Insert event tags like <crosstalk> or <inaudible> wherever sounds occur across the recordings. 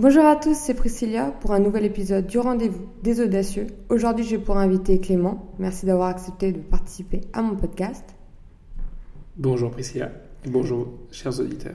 Bonjour à tous, c'est Priscilla pour un nouvel épisode du rendez-vous des audacieux. Aujourd'hui, j'ai pour inviter Clément. Merci d'avoir accepté de participer à mon podcast. Bonjour Priscilla et bonjour chers auditeurs.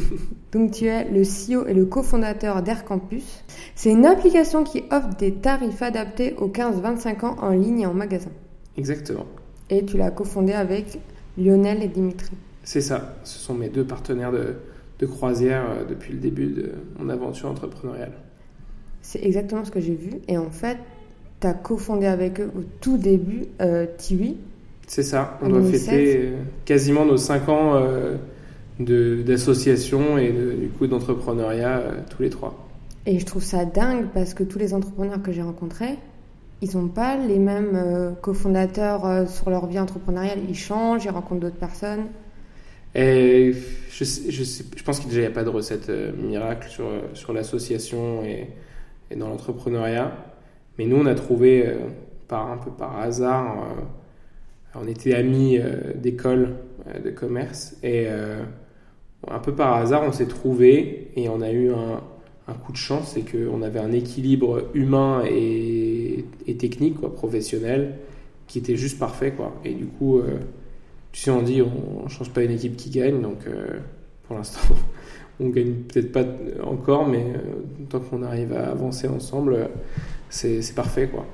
<laughs> Donc tu es le CEO et le cofondateur d'Air Campus. C'est une application qui offre des tarifs adaptés aux 15-25 ans en ligne et en magasin. Exactement. Et tu l'as cofondé avec Lionel et Dimitri. C'est ça, ce sont mes deux partenaires de, de croisière euh, depuis le début de mon aventure entrepreneuriale. C'est exactement ce que j'ai vu. Et en fait, tu as cofondé avec eux au tout début euh, Tiwi. C'est ça, on doit 2016. fêter euh, quasiment nos 5 ans euh, d'association et de- du coup d'entrepreneuriat euh, tous les trois. Et je trouve ça dingue parce que tous les entrepreneurs que j'ai rencontrés, ils n'ont pas les mêmes cofondateurs sur leur vie entrepreneuriale. Ils changent, ils rencontrent d'autres personnes. Je, pense qu'il n'y a pas de recette euh, miracle sur, euh, l'association et, dans l'entrepreneuriat. Mais nous, on a trouvé euh, par, un peu par hasard, on était amis d'école de commerce et un peu par hasard, on s'est trouvé et on a eu un, coup de chance, c'est qu'on avait un équilibre humain et, technique, professionnel, qui était juste parfait. Et du coup, tu sais, on dit on ne change pas une équipe qui gagne, donc euh, pour l'instant, <laughs> on gagne peut-être pas encore, mais euh, tant qu'on arrive à avancer ensemble, euh, c'est parfait. quoi.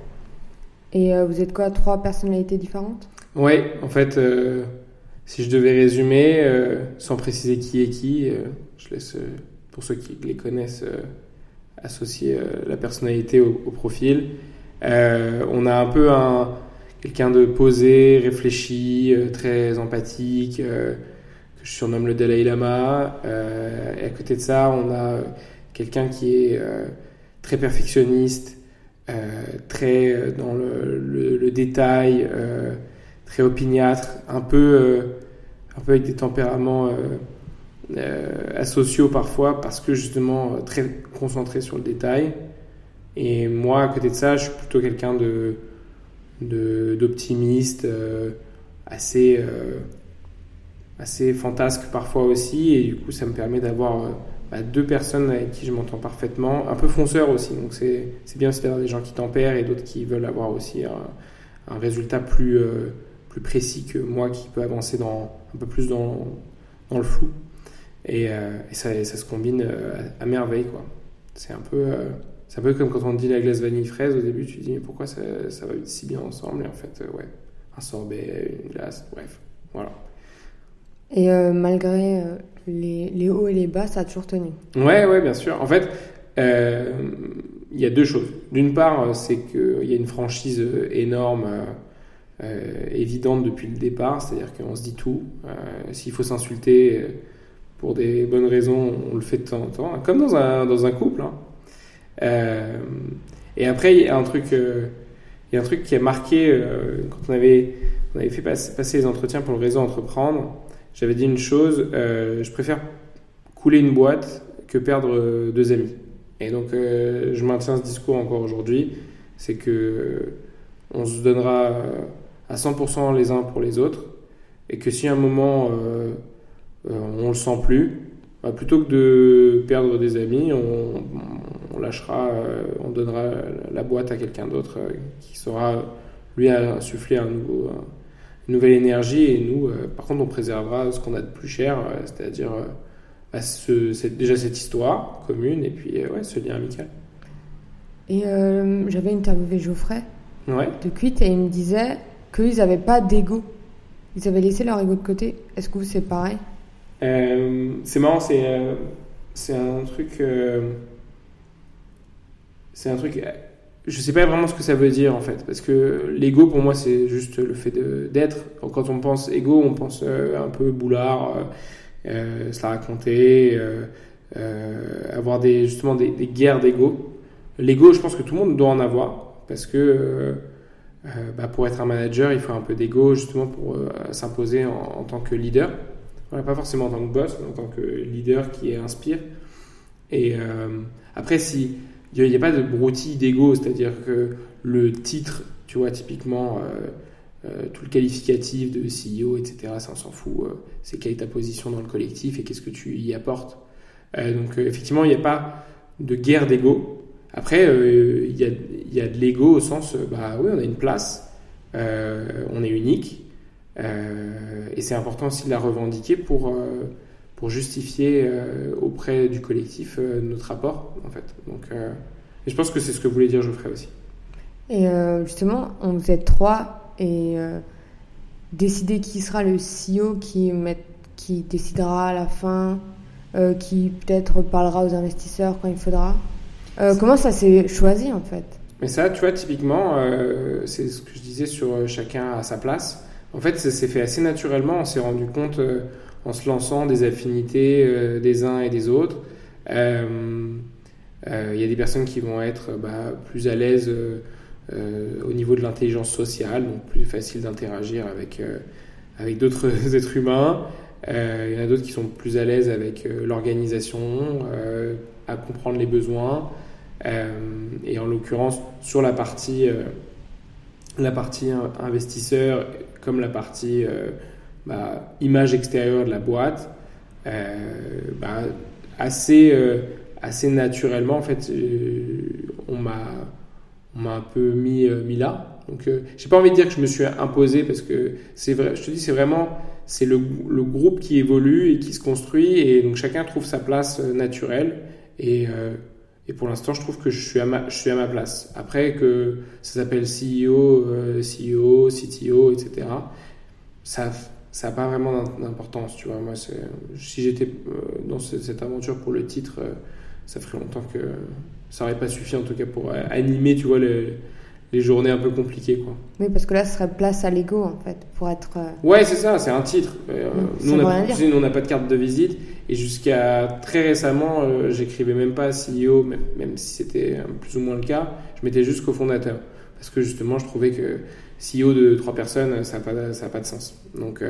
Et vous êtes quoi Trois personnalités différentes? Ouais, en fait, euh, si je devais résumer, euh, sans préciser qui est qui, euh, je laisse, pour ceux qui les connaissent, associer la personnalité au, au profil. On a un peu un, quelqu'un de posé, réfléchi, euh, très empathique, euh, que je surnomme le Dalai Lama. Euh, et à côté de ça, on a quelqu'un qui est très perfectionniste, très dans le, détail, très opiniâtre, un peu, un peu avec des tempéraments asociaux parfois, parce que justement très concentré sur le détail. Et moi, à côté de ça, je suis plutôt quelqu'un de- d'optimiste, euh, assez euh, assez fantasque parfois aussi, et du coup, ça me permet d'avoir euh, bah, deux personnes avec qui je m'entends parfaitement, un peu fonceur aussi, donc c'est bien aussi d'avoir des gens qui tempèrent et d'autres qui veulent avoir aussi un, un résultat plus plus précis que moi qui peut avancer dans un peu plus dans, dans le flou. Et, ça, ça se combine à, merveille c'est un peu c'est un peu comme quand on dit la glace vanille fraise au début tu te dis mais pourquoi ça, ça va si bien ensemble? Et en fait euh, ouais un sorbet une glace bref voilà Et euh, malgré euh, les, les hauts et les bas, ça a toujours tenu? Ouais, ouais, bien sûr. En fait, euh, il y a deux choses. D'une part, c'est qu'il y a une franchise énorme, euh, évidente depuis le départ, c'est-à-dire qu'on se dit tout. S'il faut s'insulter pour des bonnes raisons, on le fait de temps en temps, comme dans un, dans un couple. hein. Euh, et après, il y a un truc, euh, il y a un truc qui a marqué euh, quand on avait, on avait fait passer, les entretiens pour le réseau Entreprendre. J'avais dit une chose, je préfère couler une boîte que perdre deux amis. Et donc, je maintiens ce discours encore aujourd'hui, c'est que on se donnera à 100% les uns pour les autres, et que si à un moment on le sent plus, bah, plutôt que de perdre des amis, on lâchera, euh, on donnera la boîte à quelqu'un d'autre euh, qui saura lui insuffler un nouveau, un- une nouvelle énergie, et nous, euh, par contre, on préservera ce qu'on a de plus cher, c'est-à-dire bah, ce- déjà cette histoire commune et puis ouais, ce lien amical. Et euh, j'avais interviewé Geoffrey Ouais. de Quit et il me disait qu'ils n'avaient pas d'ego. Ils avaient laissé leur ego de côté. Est-ce que vous, c'est pareil? Euh, c'est marrant, c'est euh, c'est un truc. C'est un truc. Je sais pas vraiment ce que ça veut dire en fait, parce que l'ego pour moi c'est juste le fait d'être. Quand on pense ego, on pense euh, un peu boulard, euh, euh, se la raconter, euh, avoir des, justement des, guerres d'ego. L'ego, je pense que tout le monde doit en avoir, parce que bah, pour être un manager, il faut un peu d'ego justement pour s'imposer en, tant que leader. Pas forcément en tant que boss, mais en tant que leader qui inspire. Et après, si il n'y a, pas de broutille d'ego, c'est-à-dire que le titre, tu vois, typiquement, euh, euh, tout le qualificatif de CEO, etc., ça on s'en fout. euh, c'est quelle est ta position dans le collectif et qu'est-ce que tu y apportes. Donc, effectivement, il n'y a pas de guerre d'ego. Après, il y, a, y, a, de l'ego au sens, bah oui, on a une place, on est unique, et c'est important aussi de la revendiquer pour pour justifier auprès du collectif notre apport en fait. Donc, et je pense que c'est ce que voulait dire Geoffrey aussi. Et justement, on vous êtes trois et décider qui sera le CEO qui, met, qui décidera à la fin, euh, qui peut-être parlera aux investisseurs quand il faudra. Euh, comment ça s'est choisi en fait? Mais ça, tu vois, typiquement, euh, c'est ce que je disais sur chacun à sa place. En fait, ça s'est fait assez naturellement. On s'est rendu compte en se lançant des affinités des uns et des autres. Il y a des personnes qui vont être bah, plus à l'aise euh, au niveau de l'intelligence sociale, donc plus facile d'interagir avec, euh, d'autres <laughs> êtres humains. Euh, il y en a d'autres qui sont plus à l'aise avec l'organisation, à comprendre les besoins. et en l'occurrence, sur la partie, la partie investisseur, comme la partie image extérieure de la boîte, bah, assez, assez naturellement, en fait, on m'a on m'a un peu mis, euh, mis là. Donc, euh, j'ai pas envie de dire que je me suis imposé parce que c'est vrai, je te dis, c'est vraiment c'est le, le, groupe qui évolue et qui se construit et donc chacun trouve sa place euh, naturelle et, et pour l'instant, je trouve que je suis à ma, je suis à ma place. Après que ça s'appelle CEO, CEO, CTO, etc. Ça ça n'a pas vraiment d'importance, tu vois. Moi, si j'étais dans cette aventure pour le titre, ça ferait longtemps que ça n'aurait pas suffi en tout cas pour euh, animer, tu vois, les, les journées un peu compliquées, quoi. Oui, parce que là, ce serait place à l'ego, en fait, pour être... Euh, ouais, c'est ça, c'est un titre. Euh, nous, on n'a pas de carte de visite, et jusqu'à très récemment, j'écrivais même pas CEO, même, même si c'était plus ou moins le cas, je mettais juste cofondateur. Parce que justement, je trouvais que CEO de trois personnes, ça n'a pas, pas de sens. Donc,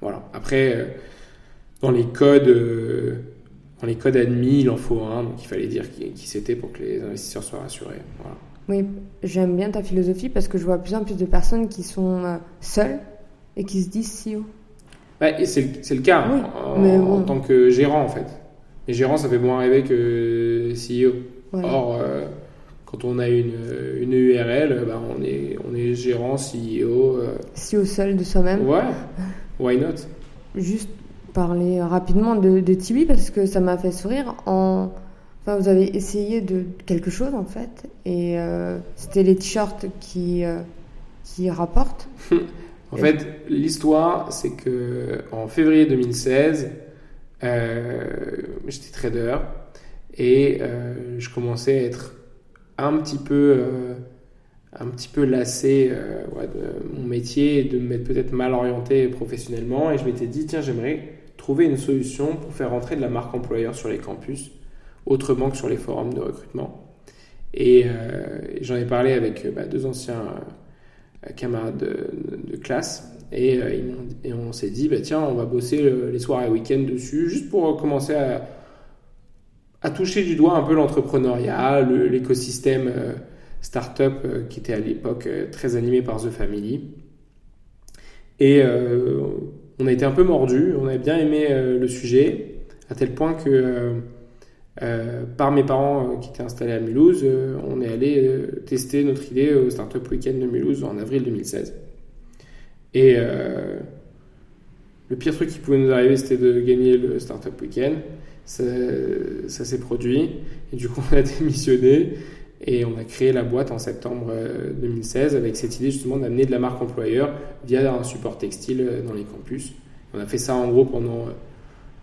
voilà. Après, dans les codes dans les codes admis, il en faut un, donc il fallait dire qui, c'était pour que les investisseurs soient rassurés. Oui, j'aime bien ta philosophie parce que je vois de plus en plus de personnes qui sont euh, seules et qui se disent CEO. c'est le, cas en, tant que gérant en fait. Et gérant, ça fait moins rêver que CEO. Or, euh, quand on a une, une URL, bah, on, est, on est gérant, CEO. Euh... CEO seul de soi-même. Ouais, why not? Juste parler rapidement de, de Tiwi parce que ça m'a fait sourire. En... Enfin, vous avez essayé de quelque chose en fait, et euh, c'était les t-shirts qui, euh, qui rapportent. <laughs> en fait, l'histoire, c'est que en février 2016, euh, j'étais trader et je commençais à être un petit peu, un petit peu lassé de mon métier et de me mettre peut-être mal orienté professionnellement. Et je m'étais dit, tiens, j'aimerais trouver une solution pour faire rentrer de la marque employeur sur les campus, autrement que sur les forums de recrutement. Et, euh, j'en ai parlé avec euh, bah, deux anciens euh, camarades de, classe, et, et on s'est dit, bah, tiens, on va bosser les soirs et week-ends dessus, juste pour commencer à, à toucher du doigt un peu l'entrepreneuriat, l'écosystème startup qui était à l'époque très animé par The Family. Et on a été un peu mordu, on avait bien aimé euh, le sujet, à tel point que euh, euh, par mes parents qui étaient installés à Mulhouse, on est allé tester notre idée au Startup Weekend de Mulhouse en avril 2016. Et le pire truc qui pouvait nous arriver, c'était de gagner le Startup Weekend. Ça, s'est produit, et du coup, on a <laughs> démissionné. Et on a créé la boîte en septembre 2016 avec cette idée justement d'amener de la marque employeur via un support textile dans les campus. On a fait ça en gros pendant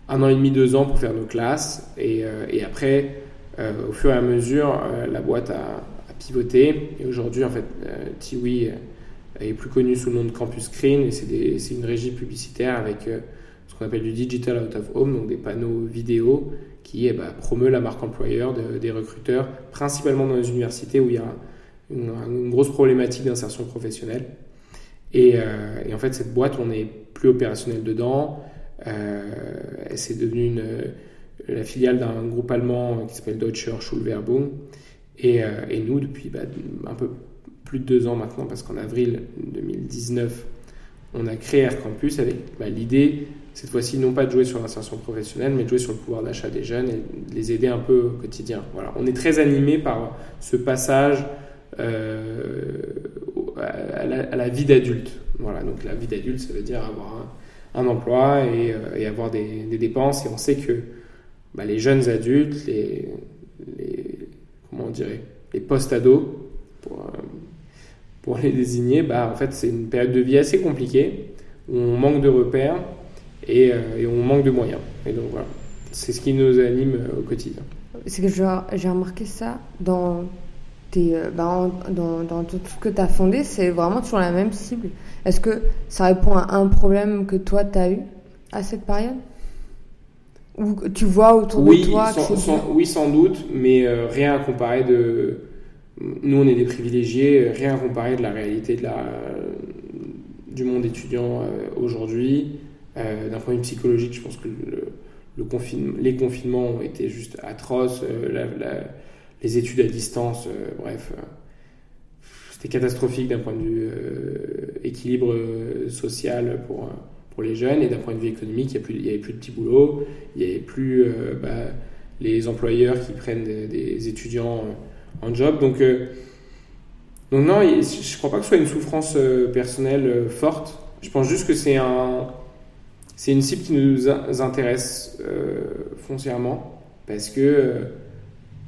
un an et demi, deux ans pour faire nos classes. Et, euh, après, euh, au fur et à mesure, euh, la boîte a, pivoté. Et aujourd'hui, en fait, Tiwi est plus connu sous le nom de Campus Screen. Et c'est une régie publicitaire avec ce qu'on appelle du digital out of home, donc des panneaux vidéo qui ben, promeut la marque employeur des recruteurs, principalement dans les universités où il y a une, grosse problématique d'insertion professionnelle. Et, et, en fait, cette boîte, on est plus opérationnel dedans. Euh, c'est devenu la filiale d'un groupe allemand qui s'appelle Deutscher Schulwerbung. Et, euh, et nous, depuis bah, un peu plus de deux ans maintenant, parce qu'en avril 2019, on a créé Air Campus avec bah, l'idée, cette fois-ci non pas de jouer sur l'insertion professionnelle, mais de jouer sur le pouvoir d'achat des jeunes et de les aider un peu au quotidien. Voilà. On est très animé par ce passage euh, à, la, vie d'adulte. Voilà, donc la vie d'adulte, ça veut dire avoir un, emploi et, euh, avoir des, dépenses. Et on sait que bah, les jeunes adultes, les, comment on dirait, les post-ados, pour, euh, pour les désigner, bah, en fait, c'est une période de vie assez compliquée où on manque de repères et, et on manque de moyens. Et donc voilà, c'est ce qui nous anime au quotidien. C'est que j'ai remarqué ça dans euh, bah, dans, dans, tout ce que tu as fondé, c'est vraiment toujours la même cible. Est-ce que ça répond à un problème que toi, tu as eu à cette période? Ou tu vois autour de toi sans, Oui, sans doute, mais euh, rien à comparer de... Nous, on est des privilégiés, rien à comparer de la réalité de la, du monde étudiant euh, aujourd'hui. D'un point de vue psychologique, je pense que le, le les confinements ont été juste atroces. la, les études à distance, euh, bref, euh, c'était catastrophique d'un point de vue euh, équilibre social pour, pour les jeunes et d'un point de vue économique, il n'y avait plus de petits boulots, il n'y avait plus bah, les employeurs qui prennent des, étudiants en job. Donc, donc non, je ne crois pas que ce soit une souffrance personnelle forte. Je pense juste que c'est un, c'est une cible qui nous intéresse foncièrement parce que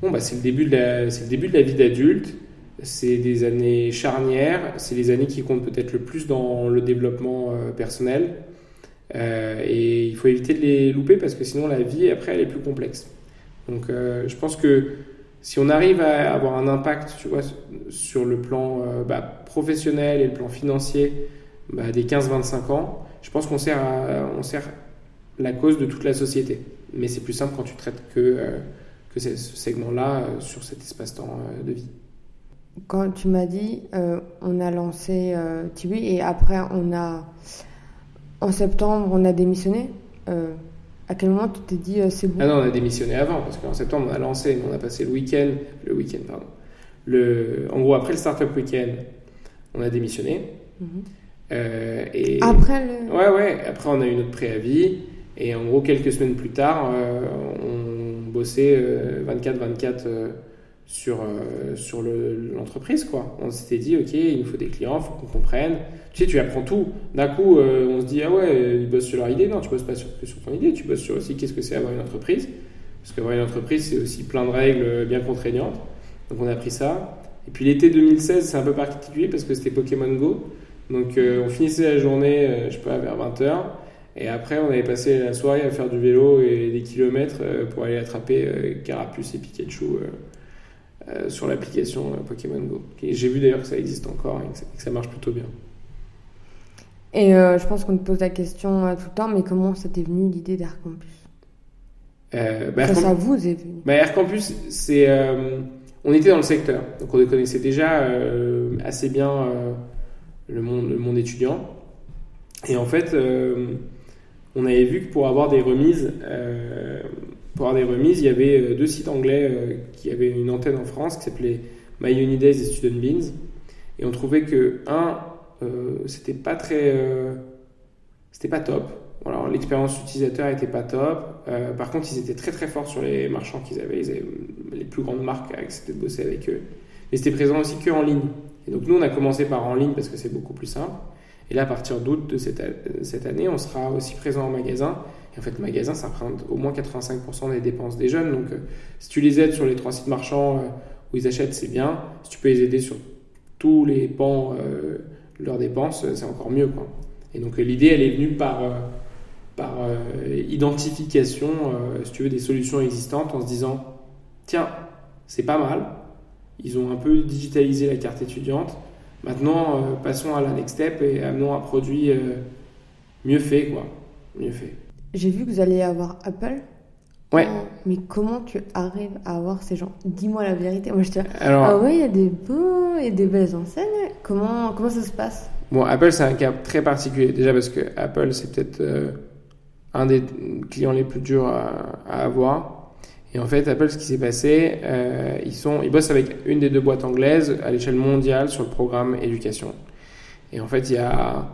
Bon, bah, c'est le, début de la, le début de la vie d'adulte. C'est des années charnières. C'est les années qui comptent peut-être le plus dans le développement euh, personnel. Euh, et il faut éviter de les louper parce que sinon la vie après elle est plus complexe. Donc euh, je pense que si on arrive à avoir un impact tu vois, sur le plan bah, professionnel et le plan financier bah, des 15-25 ans, je pense qu'on sert, on sert la cause de toute la société. Mais c'est plus simple quand tu traites que que c'est ce segment-là euh, sur cet espace-temps euh, de vie. Quand tu m'as dit, euh, on a lancé euh, Tibi et après on a, en septembre, on a démissionné. à quel moment tu t'es dit c'est bon? Ah non, on a démissionné avant parce qu'en septembre on a lancé, on a passé le week-end, le week-end pardon. Le, en gros après le startup week-end, on a démissionné. Et après le. Ouais ouais. Après on a eu notre préavis et en gros quelques semaines plus tard, on bosser 24-24 euh, euh, sur, euh, sur l'entreprise. quoi. On s'était dit, OK, il nous faut des clients, il faut qu'on comprenne. Tu sais, tu apprends tout. D'un coup, on se dit, ah ouais, ils bossent sur leur idée. Non, tu bosses pas sur, sur ton idée, tu bosses sur aussi qu'est-ce que c'est avoir une entreprise. Parce qu'avoir une entreprise, c'est aussi plein de règles bien contraignantes. Donc on a appris ça. Et puis l'été 2016, c'est un peu particulier parce que c'était Pokémon Go. Donc on finissait la journée, je sais pas, vers 20h. Et après, on avait passé la soirée à faire du vélo et des kilomètres euh, pour aller attraper euh, Carapuce et Pikachu euh, sur l'application Pokémon Go. J'ai vu d'ailleurs que ça existe encore et que ça, marche plutôt bien. Et je pense qu'on te pose la question tout le temps, mais comment ça t'est venu l'idée d'Air Campus? Bah, Ça, vous est venu bah, Air Campus, c'est, on était dans le secteur, donc on connaissait déjà assez bien le, monde, le monde étudiant. Et en fait, on avait vu que pour avoir des remises, euh, pour avoir des remises, il y avait euh, deux sites anglais euh, qui avaient une antenne en France qui s'appelait My Days et Student Beans. Et on trouvait que, un, c'était pas très. c'était pas top. L'expérience utilisateur était pas top. par contre, ils étaient très très forts sur les marchands qu'ils avaient. Ils avaient les plus grandes marques à accepté de bosser avec eux. Mais c'était présent aussi que en ligne. Et donc nous, on a commencé par en ligne parce que c'est beaucoup plus simple. Et là, à partir d'août de cette, cette, année, on sera aussi présent en magasin. Et en fait, le magasin, ça prend au moins 85% des dépenses des jeunes. Donc, euh, si tu les aides sur les trois sites marchands euh, où ils achètent, c'est bien. Si tu peux les aider sur tous les pans euh, leurs dépenses, c'est encore mieux. Et donc, l'idée, elle est venue par, par identification, si tu veux, des solutions existantes en se disant tiens, c'est pas mal. Ils ont un peu digitalisé la carte étudiante Maintenant, euh, passons à la next step et amenons un produit euh, mieux fait, quoi. Mieux fait. J'ai vu que vous allez avoir Apple. Ouais. mais comment tu arrives à avoir ces gens? Dis-moi la vérité. Moi, je te Alors, ah ouais, il y a des beaux et des belles enseignes. Comment, comment ça se passe? Bon, Apple, c'est un cas très particulier. Déjà parce que Apple, c'est peut-être euh, un des clients les plus durs à, à avoir. Et en fait, Apple, ce qui s'est passé, euh, ils, sont, ils bossent avec une des deux boîtes anglaises à l'échelle mondiale sur le programme éducation. Et en fait, il y a,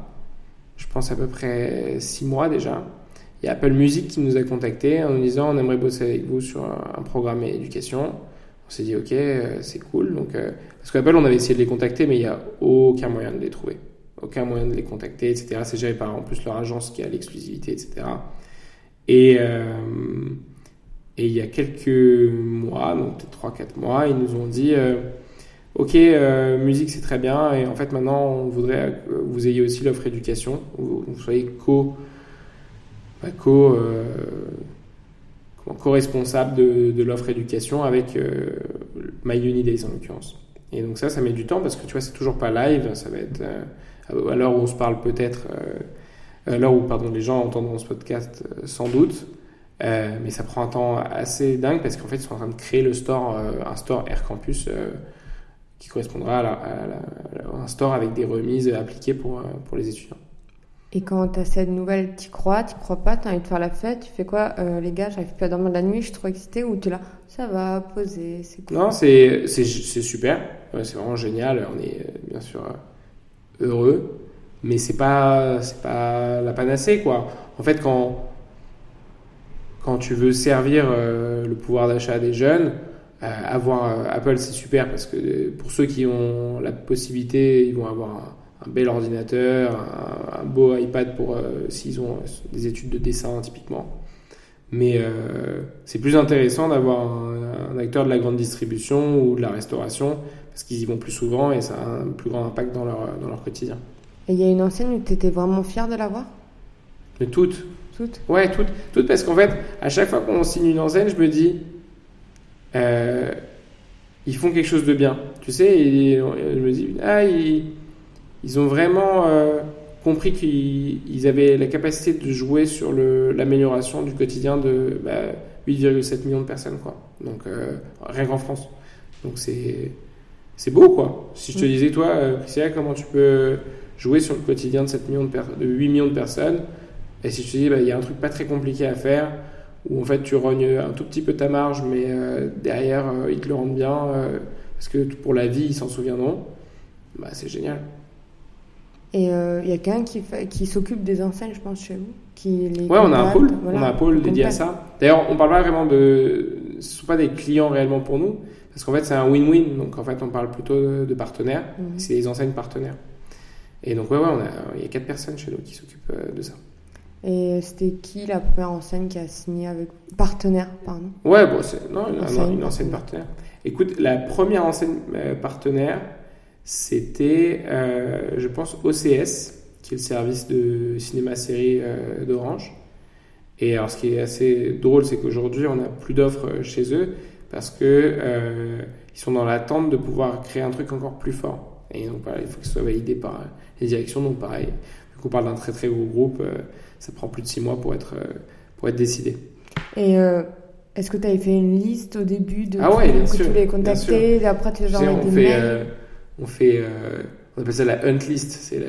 je pense, à peu près six mois déjà, il y a Apple Music qui nous a contactés en nous disant on aimerait bosser avec vous sur un, programme éducation. On s'est dit ok, c'est cool. Donc, parce qu'Apple, on avait essayé de les contacter, mais il n'y a aucun moyen de les trouver. Aucun moyen de les contacter, etc. C'est géré par en plus leur agence qui a l'exclusivité, etc. Et, et il y a quelques mois, donc peut-être 3-4 mois, ils nous ont dit euh, Ok, euh, musique c'est très bien, et en fait maintenant on voudrait que vous ayez aussi l'offre éducation, vous, soyez co, bah, co, euh, co-responsable de, l'offre éducation avec My Days en l'occurrence. Et donc ça, ça met du temps parce que tu vois, c'est toujours pas live, ça va être à l'heure où on se parle peut-être, à l'heure où pardon, les gens entendront ce podcast sans doute. Euh, mais ça prend un temps assez dingue parce qu'en fait, ils sont en train de créer le store, euh, un store Air Campus euh, qui correspondra à, un store avec des remises appliquées pour, pour les étudiants. Et quand tu as cette nouvelle, tu crois, tu crois pas, tu as envie de faire la fête, tu fais quoi Les gars, j'arrive plus à dormir de la nuit, je suis trop excitée, ou tu es là, ça va, poser, c'est cool Non, c'est super, c'est vraiment génial, on est bien sûr heureux, mais c'est pas, pas la panacée, quoi. En fait, quand quand tu veux servir euh, le pouvoir d'achat des jeunes, euh, avoir euh, Apple, c'est super parce que pour ceux qui ont la possibilité, ils vont avoir un, bel ordinateur, un, beau iPad pour s'ils ont des études de dessin typiquement. Mais c'est plus intéressant d'avoir un, acteur de la grande distribution ou de la restauration parce qu'ils y vont plus souvent et ça a un plus grand impact dans leur, dans leur quotidien. Et il y a une enseigne où tu étais vraiment fier de l'avoir? Mais toutes. Toutes Ouais, toutes. Toutes parce qu'en fait, à chaque fois qu'on signe une enseigne, je me dis, euh, ils font quelque chose de bien. Tu sais, et je me dis, ah, ils, ils ont vraiment euh, compris qu'ils avaient la capacité de jouer sur l'amélioration du quotidien de 8,7 bah, millions de personnes, quoi. Donc, euh, rien qu'en France. Donc, c'est. C'est beau, quoi. Si je te mm. disais, toi, Priscilla, comment tu peux jouer sur le quotidien de, 7 millions de, de 8 millions de personnes et si tu te dis, bah, il y a un truc pas très compliqué à faire, où en fait tu rognes un tout petit peu ta marge, mais euh, derrière euh, ils te le rendent bien, euh, parce que pour la vie ils s'en souviendront, bah, c'est génial. Et il y a quelqu'un qui, qui s'occupe des enseignes, je pense, chez vous qui les Ouais, on a un pôle, on a un pôle dédié à ça. D'ailleurs, on parle pas vraiment de. Ce ne sont pas des clients réellement pour nous, parce qu'en fait c'est un win-win, donc en fait on parle plutôt de, partenaires, mhm. c'est des enseignes partenaires. Et donc, ouais, ouais, il y a quatre personnes chez nous qui s'occupent de ça. Et c'était qui la première enseigne qui a signé avec partenaire, pardon? Ouais, bon, c'est non, une, enseigne partenaire. Écoute, la première enseigne euh, partenaire, c'était, euh, je pense, OCS, qui est le service de cinéma-série euh, d'Orange. Et alors, ce qui est assez drôle, c'est qu'aujourd'hui, on n'a plus d'offres chez eux parce que ils sont dans l'attente de pouvoir créer un truc encore plus fort. Et donc, il faut que ce soit validé par les directions. Donc, pareil, vu qu'on parle d'un très très gros groupe ça prend plus de six mois pour être, euh, pour être décidé. Et euh, est-ce que tu avais fait une liste au début de ah ouais, bien que sûr, tu les contacter après tu les as on, fait, euh, on fait on appelle ça la hunt list, c'est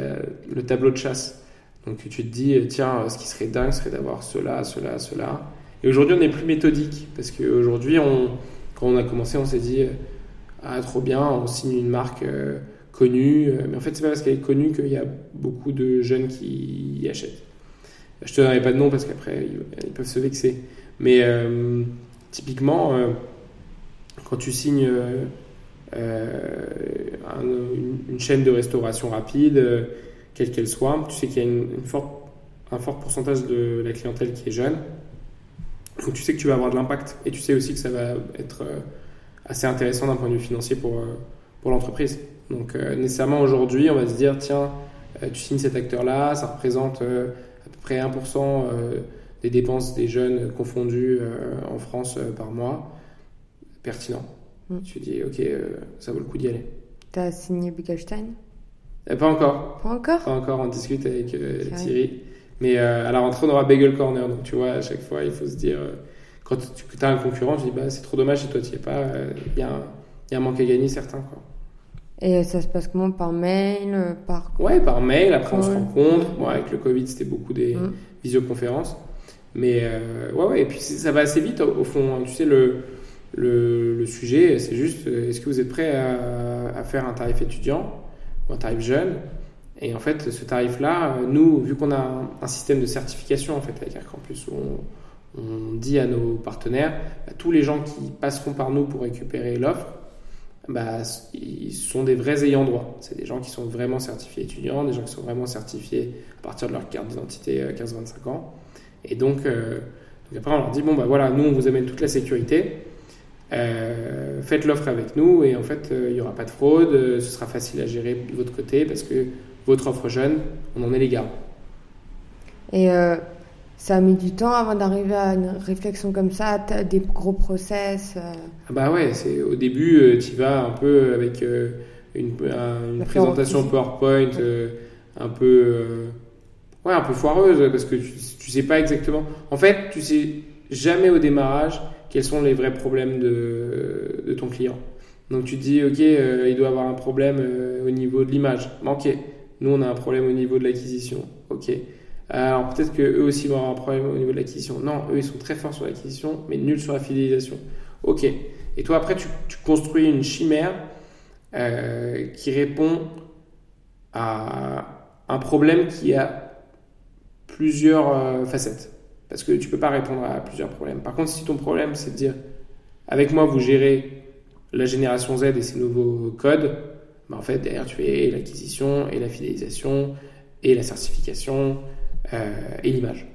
le tableau de chasse. Donc tu te dis tiens ce qui serait dingue serait d'avoir cela, cela, cela. Et aujourd'hui on est plus méthodique parce qu'aujourd'hui on quand on a commencé on s'est dit ah trop bien on signe une marque connue mais en fait c'est pas parce qu'elle est connue qu'il y a beaucoup de jeunes qui y achètent. Je te donnerai pas de nom parce qu'après, ils, peuvent se vexer. Mais euh, typiquement, euh, quand tu signes euh, une, chaîne de restauration rapide, quelle qu'elle soit, tu sais qu'il y a une, un fort pourcentage de la clientèle qui est jeune. Donc tu sais que tu vas avoir de l'impact et tu sais aussi que ça va être assez intéressant d'un point de vue financier pour, pour l'entreprise. Donc nécessairement aujourd'hui, on va se dire, tiens, tu signes cet acteur-là, ça représente près 1% euh, des dépenses des jeunes confondus euh, en France euh, par mois, pertinent. Mm. Tu dis, ok, ça vaut le coup d'y aller. Tu as signé Bickelstein Pas encore. Pas encore? Pas encore, on discute avec Thierry. Mais à la rentrée, on aura Bagel Corner. Donc, tu vois, à chaque fois, il faut se dire, quand tu as un concurrent, tu dis, bah, c'est trop dommage si toi, tu n'y es pas. Il y, a un manque à gagner certain. Quoi. Et ça se passe comment? Par mail euh, par... Ouais, par mail. Après, on se rencontre. Bon, avec le Covid, c'était beaucoup des mm. visioconférences. Mais euh, ouais, ouais. Et puis, ça va assez vite, au, fond. Tu sais, le, le, le sujet, c'est juste euh, est-ce que vous êtes prêt à, à, faire un tarif étudiant ou un tarif jeune? Et en fait, ce tarif-là, nous, vu qu'on a un, système de certification en fait avec Air Campus, où on, on dit à nos partenaires, à tous les gens qui passeront par nous pour récupérer l'offre, bah, ils sont des vrais ayants droit. C'est des gens qui sont vraiment certifiés étudiants, des gens qui sont vraiment certifiés à partir de leur carte d'identité 15-25 ans. Et donc, euh, donc, après, on leur dit, bon, bah voilà, nous, on vous amène toute la sécurité. Euh, faites l'offre avec nous et en fait, euh, il n'y aura pas de fraude, ce sera facile à gérer de votre côté parce que votre offre jeune, on en est les garants. Et ça a mis du temps avant d'arriver à une réflexion comme ça, des gros process ah Bah ouais, c'est, au début, tu vas un peu avec une, une présentation PowerPoint un peu ouais, un peu foireuse parce que tu, tu sais pas exactement. En fait, tu sais jamais au démarrage quels sont les vrais problèmes de, de ton client. Donc tu te dis, ok, euh, il doit avoir un problème euh, au niveau de l'image. Ok, nous on a un problème au niveau de l'acquisition. Ok. Alors peut-être que eux aussi vont avoir un problème au niveau de l'acquisition. Non, eux ils sont très forts sur l'acquisition, mais nuls sur la fidélisation. Ok. Et toi après tu, construis une chimère euh, qui répond à un problème qui a plusieurs euh, facettes. Parce que tu peux pas répondre à plusieurs problèmes. Par contre, si ton problème, c'est de dire, avec moi, vous gérez la génération Z et ses nouveaux codes, bah, en fait, derrière, tu fais l'acquisition et la fidélisation et la certification euh, et l'image.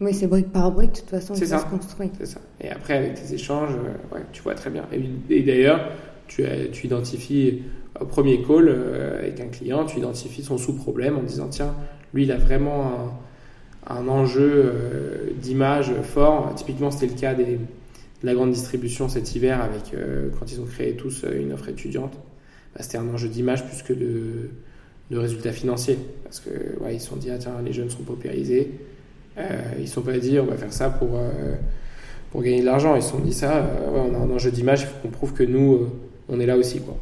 Oui, c'est brique par brique, de toute façon, ça, se construit. C'est ça. Et après, avec tes échanges, euh, ouais, tu vois très bien. Et, d'ailleurs, tu, tu, identifies au premier call avec un client, tu identifies son sous-problème en disant, tiens, lui, il a vraiment un un enjeu euh, d'image fort. Typiquement, c'était le cas des, de la grande distribution cet hiver avec euh, quand ils ont créé tous euh, une offre étudiante. Bah, c'était un enjeu d'image plus que de, de, résultats financiers. Parce que ouais, ils se sont dit, ah, tiens, les jeunes sont paupérisés. ils ne sont pas dit, on va faire ça pour, pour gagner de l'argent. Ils se sont dit ça, ouais, on a un enjeu d'image, il faut qu'on prouve que nous, on est là aussi. Quoi.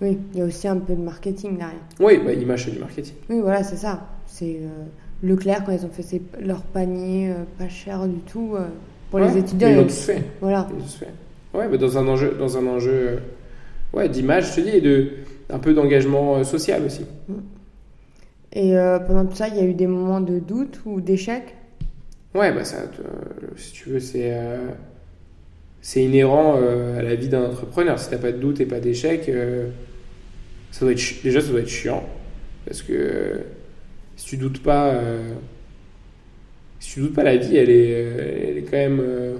Oui, il y a aussi un peu de marketing derrière. Oui, bah, l'image, c'est du marketing. Oui, voilà, c'est ça. C'est Leclerc, quand ils ont fait leur panier euh, pas cher du tout, euh, pour les étudiants. Ils l'ont tous fait. Voilà. Ouais, mais dans un enjeu, dans un enjeu euh, ouais, d'image, je te dis, et de, un peu d'engagement social aussi. Mm. Et pendant tout ça, il y a eu des moments de doute ou d'échec? Ouais, bah ça, si tu veux, c'est c'est inhérent à la vie d'un entrepreneur. Si t'as pas de doute et pas d'échec, ça doit être déjà ça doit être chiant parce que si tu doutes pas, euh, si tu doutes pas, la vie, elle est, elle est quand même euh,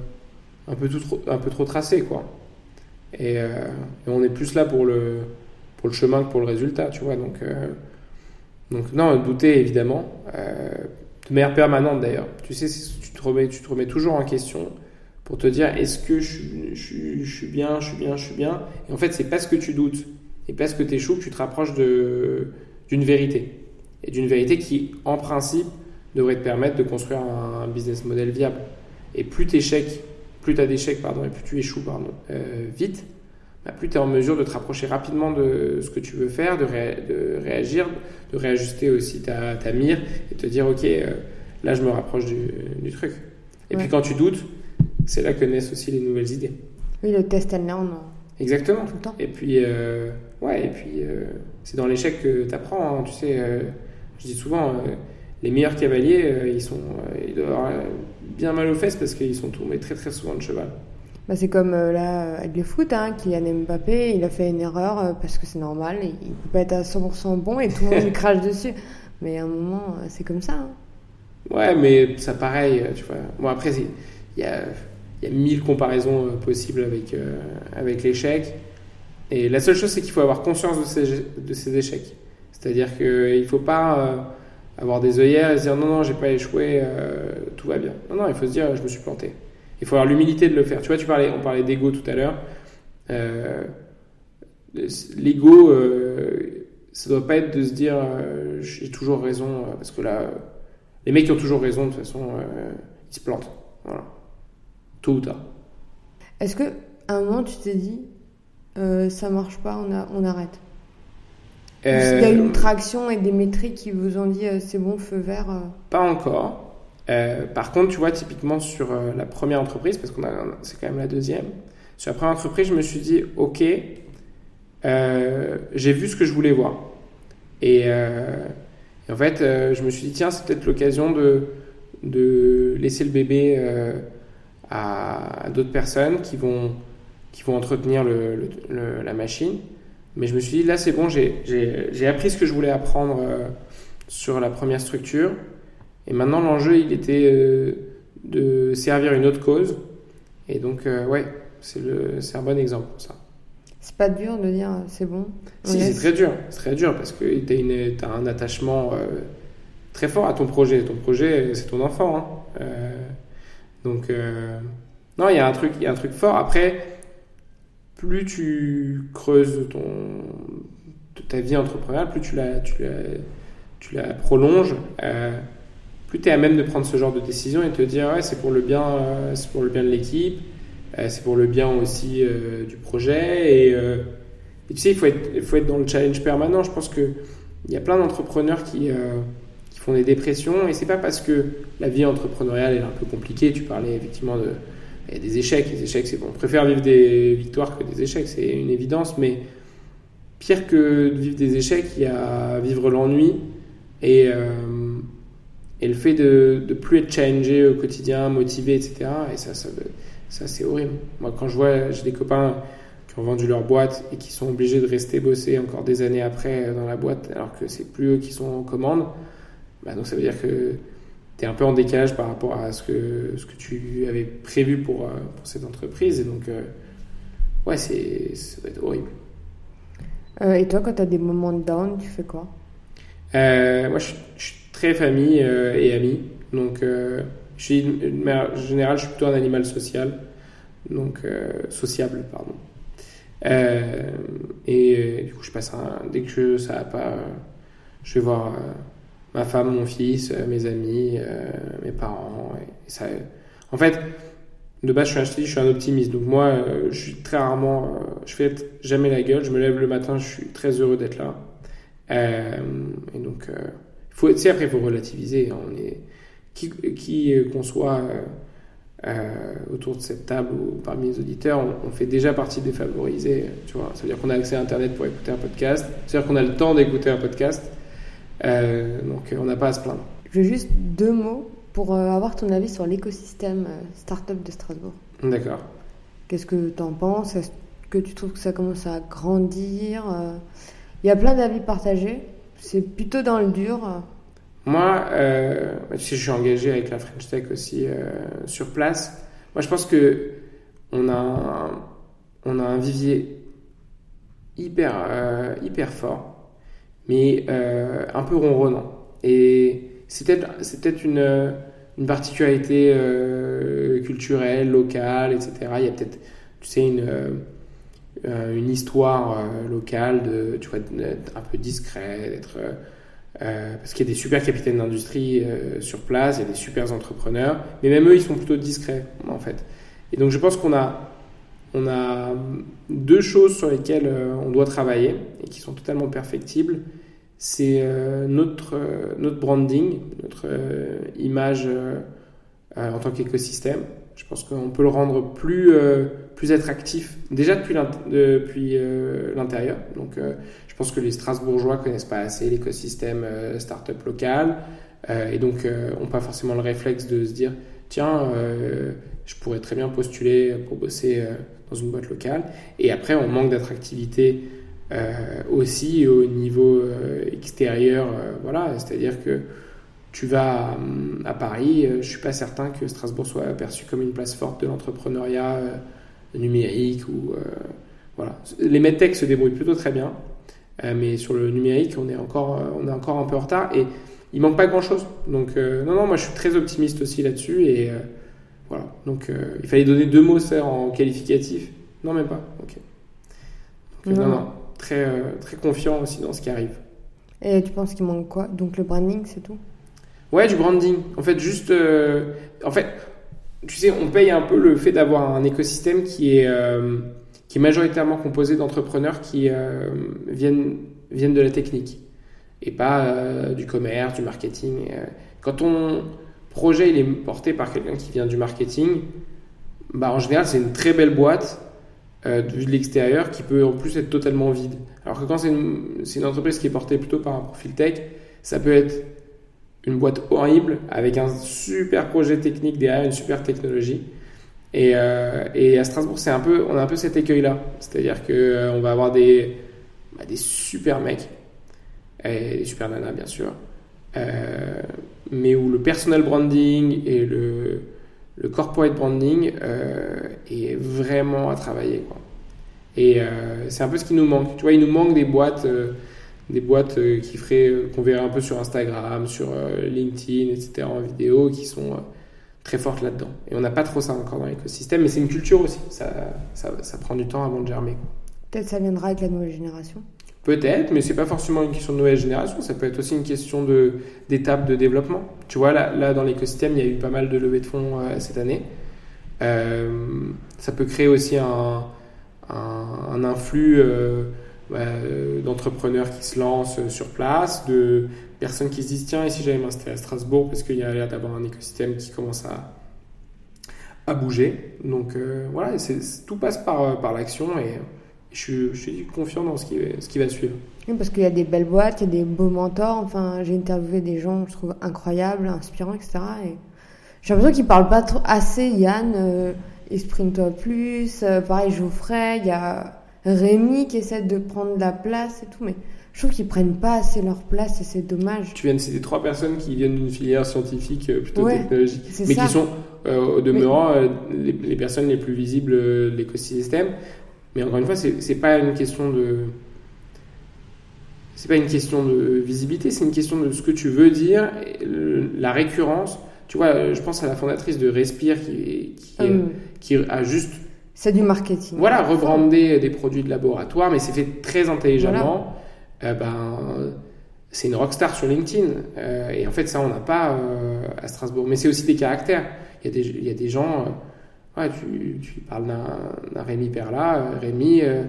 un peu, tout trop, un peu trop tracée, quoi. Et, euh, et, on est plus là pour le, pour le chemin que pour le résultat, tu vois. Donc, donc non, douter, évidemment. de manière permanente, d'ailleurs. Tu sais, tu te, remets, tu te remets toujours en question pour te dire est-ce que je, suis bien, je suis bien, je suis bien? Et en fait, c'est parce que tu doutes et parce que tu échoues que tu te rapproches d'une vérité et d'une vérité qui, en principe, devrait te permettre de construire un, business model viable. Et plus tu plus as d'échecs, pardon, et plus tu échoues, pardon, euh, vite, bah, plus tu es en mesure de te rapprocher rapidement de ce que tu veux faire, de, de réagir, de réajuster aussi ta, ta, mire et te dire, ok, euh, là je me rapproche du, du truc. Et puis quand tu doutes, c'est là que naissent aussi les nouvelles idées. Oui, le test and learn. Exactement. Tout le temps. Et puis, euh, ouais, et puis c'est dans l'échec que tu apprends, hein, tu sais je dis souvent, euh, les meilleurs cavaliers, euh, ils, sont, euh, ils doivent avoir bien mal aux fesses parce qu'ils sont tombés très très souvent de cheval. Bah c'est comme là avec le foot, hein, Kylian Mbappé, il a fait une erreur parce que c'est normal, il peut pas être à 100% bon et tout le monde <laughs> crache dessus. Mais à un moment, c'est comme ça. Hein. Ouais, mais ça pareil, tu vois. Bon après, il y a, y a mille comparaisons possibles avec, avec l'échec. Et la seule chose, c'est qu'il faut avoir conscience de ces, de ces échecs. C'est-à-dire qu'il ne faut pas euh, avoir des œillères et se dire non, non, j'ai pas échoué, euh, tout va bien. Non, non, il faut se dire je me suis planté. Il faut avoir l'humilité de le faire. Tu vois, tu parlais, on parlait d'ego tout à l'heure. Euh, l'ego, ça doit pas être de se dire j'ai toujours raison, parce que là, les mecs qui ont toujours raison, de toute façon, ils se plantent. Voilà. Tôt ou tard. Est-ce que à un moment tu t'es dit ça marche pas, on, on arrête? Il y a une traction et des métriques qui vous ont dit euh, c'est bon, feu vert euh. Pas encore. Euh, par contre, tu vois, typiquement sur la première entreprise, parce qu'on a, c'est quand même la deuxième, sur la première entreprise, je me suis dit, ok, j'ai vu ce que je voulais voir. Et, en fait, je me suis dit, tiens, c'est peut-être l'occasion de, laisser le bébé à, d'autres personnes qui vont, qui vont entretenir la machine. Mais je me suis dit, là, c'est bon, j'ai appris ce que je voulais apprendre sur la première structure. Et maintenant, l'enjeu, il était euh, de servir une autre cause. Et donc, euh, ouais, c'est un bon exemple pour ça. C'est pas dur de dire c'est bon Si, c'est très dur. C'est très dur parce que tu as, un attachement euh, très fort à ton projet. Ton projet, c'est ton enfant. Hein. donc, non, il y, a un truc, y a un truc fort. Après, plus tu creuses ton, ta vie entrepreneuriale, plus tu la, tu la, tu la prolonges plus tu es à même de prendre ce genre de décision et te dire ouais, c'est pour le bien, euh, c'est pour le bien de l'équipe, euh, c'est pour le bien aussi euh, du projet. Et, tu sais, il faut, être, il faut être dans le challenge permanent. Je pense qu'il y a plein d'entrepreneurs qui, qui, font des dépressions et c'est pas parce que la vie entrepreneuriale est un peu compliquée. Tu parlais effectivement de, des échecs. Les échecs, c'est bon. On préfère vivre des victoires que des échecs, c'est une évidence. Mais pire que de vivre des échecs, il y a vivre l'ennui et et le fait de ne plus être challengé au quotidien, motivé, etc. Et ça, ça, ça c'est horrible. Moi, quand je vois, j'ai des copains qui ont vendu leur boîte et qui sont obligés de rester bosser encore des années après dans la boîte, alors que c'est plus eux qui sont en commande, bah donc ça veut dire que tu es un peu en décalage par rapport à ce que, ce que tu avais prévu pour, euh, pour cette entreprise. Et donc, euh, ouais, c'est, ça va être horrible. Euh, et toi, quand tu as des moments de down, tu fais quoi? Moi, je, je très famille euh, et amis. Donc, euh, je suis, en général, je suis plutôt un animal social. Donc, euh, sociable, pardon. et du coup, je passe un, dès que ça va pas, je vais voir ma femme, mon fils, mes amis, mes parents. Et ça, en fait, de base, je suis, un, je suis un optimiste. Donc moi, je suis très rarement, je fais jamais la gueule. Je me lève le matin, je suis très heureux d'être là. et donc, faut, tu sais, après, il faut relativiser. Hein. On est, qui, qui euh, qu'on soit euh, euh, autour de cette table ou parmi les auditeurs, on, fait déjà partie des favorisés. Tu vois, ça veut dire qu'on a accès à Internet pour écouter un podcast. C'est-à-dire qu'on a le temps d'écouter un podcast. donc, on n'a pas à se plaindre. Je veux juste deux mots pour avoir ton avis sur l'écosystème startup de Strasbourg. D'accord. Qu'est-ce que tu en penses? Est-ce que tu trouves que ça commence à grandir Il y a plein d'avis partagés. C'est plutôt dans le dur. Moi, euh, je suis engagé avec la French Tech aussi euh, sur place. Moi, je pense que on a un, on a un vivier hyper, euh, hyper fort, mais euh, un peu ronronnant. Et c'est peut-être, c'est peut-être une, une particularité culturelle, locale, etc. Il y a peut-être, tu sais, une euh, une histoire euh, locale, de, tu vois, d'être un peu discret, d'être euh, parce qu'il y a des super capitaines d'industrie sur place, il y a des super entrepreneurs, mais même eux, ils sont plutôt discrets, en fait. Et donc, je pense qu'on a, on a deux choses sur lesquelles on doit travailler et qui sont totalement perfectibles. C'est notre, notre branding, notre image en tant qu'écosystème. Je pense qu'on peut le rendre plus, euh, plus attractif déjà depuis euh, l'intérieur. Donc, euh, je pense que les Strasbourgeois connaissent pas assez l'écosystème startup local et donc n'ont pas forcément le réflexe de se dire tiens, je pourrais très bien postuler pour bosser dans une boîte locale. Et après, on manque d'attractivité aussi au niveau extérieur. voilà, c'est-à-dire que tu vas à, Paris, euh, je suis pas certain que Strasbourg soit perçu comme une place forte de l'entrepreneuriat euh, numérique ou euh, voilà. Les medtech se débrouillent plutôt très bien, mais sur le numérique, on est encore, on est encore un peu en retard et il manque pas grand chose. Donc non, non, moi je suis très optimiste aussi là-dessus et voilà. Donc il fallait donner deux mots ça en qualificatif. Non, même pas. Ok. non, non, très, très confiant aussi dans ce qui arrive. Et tu penses qu'il manque quoi? Donc le branding, c'est tout? Ouais, du branding. En fait, juste. Euh, en fait, tu sais, on paye un peu le fait d'avoir un écosystème qui est, euh, qui est majoritairement composé d'entrepreneurs qui euh, viennent, viennent de la technique et pas du commerce, du marketing. Quand ton projet il est porté par quelqu'un qui vient du marketing, bah, en général, c'est une très belle boîte vue de l'extérieur qui peut en plus être totalement vide. Alors que quand c'est une, une, entreprise qui est portée plutôt par un profil tech, Ça peut être une boîte horrible avec un super projet technique derrière, une super technologie. Et, euh, à Strasbourg, c'est un peu, on a un peu cet écueil-là. C'est-à-dire que euh, va avoir des, bah, des super mecs, et des super nanas, bien sûr, euh, mais où le personal branding et le, corporate branding euh, est vraiment à travailler. Et c'est un peu ce qui nous manque. Tu vois, il nous manque des boîtes, des boîtes euh, qui feraient, euh, qu'on verrait un peu sur Instagram, sur euh, LinkedIn, etc. en vidéo, qui sont très fortes là-dedans. Et on n'a pas trop ça encore dans l'écosystème, mais c'est une culture aussi. Ça, ça, ça prend du temps avant de germer. Peut-être ça viendra avec la nouvelle génération. Peut-être, mais c'est pas forcément une question de nouvelle génération, ça peut être aussi une question de d'étape de développement. Tu vois, là, là dans l'écosystème, il y a eu pas mal de levées de fonds euh, cette année. Euh, ça peut créer aussi un, un, un influx euh, d'entrepreneurs qui se lancent euh, sur place, de personnes qui se disent tiens, et si j'allais m'installer à Strasbourg, parce qu'il y a l'air d'avoir un écosystème qui commence à, à bouger. Donc euh, voilà, tout passe par, euh, par l'action et je, suis- confiant dans ce qui, ce qui va suivre. Oui, parce qu'il y a des belles boîtes, il y a des beaux mentors. Enfin, j'ai interviewé des gens, je trouve, incroyables, inspirants, etc. Et j'ai l'impression qu'ils parlent pas assez, Yann. Euh, Exprime-toi plus. Euh, pareil, Geoffrey. Il y a Rémi qui essaie de prendre la place et tout. Mais je trouve qu'ils prennent pas assez leur place et c'est dommage. Tu viens de citer trois personnes qui viennent d'une filière scientifique euh, plutôt Ouais, technologique, mais ça. qui sont euh, au demeurant euh, les, les personnes les plus visibles de l'écosystème. Mais encore une fois, c'est pas une question de c'est pas une question de visibilité, c'est une question de ce que tu veux dire, la récurrence. Tu vois, je pense à la fondatrice de Respire qui, qui, Hum, qui a juste c'est du marketing. voilà, rebrander des produits de laboratoire, mais c'est fait très intelligemment. Euh, ben, c'est une rockstar sur LinkedIn. Euh, et en fait, ça, on n'a pas euh, à Strasbourg. Mais c'est aussi des caractères. Il y a des, il y a des gens. euh, ouais, tu, tu parles d'un Rémi Perla. Euh, Rémi, euh,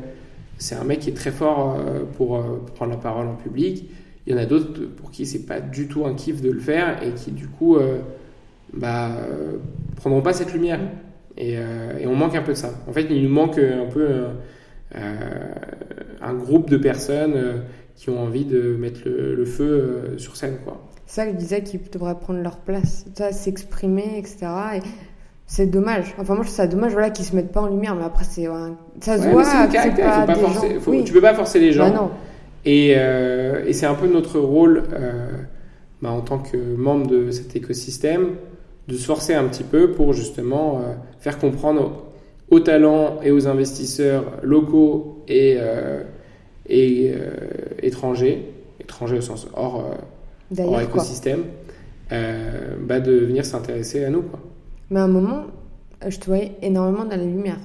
c'est un mec qui est très fort euh, pour, euh, pour prendre la parole en public. Il y en a d'autres pour qui c'est pas du tout un kiff de le faire et qui, du coup, euh, bah, euh, prendront pas cette lumière. Et, euh, et on manque un peu de ça. En fait, il nous manque un peu euh, euh, un groupe de personnes euh, qui ont envie de mettre le, le feu euh, sur scène. C'est ça que je disais qu'ils devraient prendre leur place, s'exprimer, etc. Et c'est dommage. Enfin, moi, je trouve ça dommage voilà, qu'ils se mettent pas en lumière, mais après, c'est ça se Ouais, voit c'est caractère, pas faut pas des forcer- gens. faut- Oui. tu peux pas forcer les gens. Bah non. Et, euh, et c'est un peu notre rôle euh, bah, en tant que membre de cet écosystème de se forcer un petit peu pour justement euh, faire comprendre aux, aux talents et aux investisseurs locaux et, euh, et euh, étrangers, étrangers au sens hors, hors écosystème, bah, de venir s'intéresser à nous. Quoi. Mais à un moment, je te voyais énormément dans la lumière.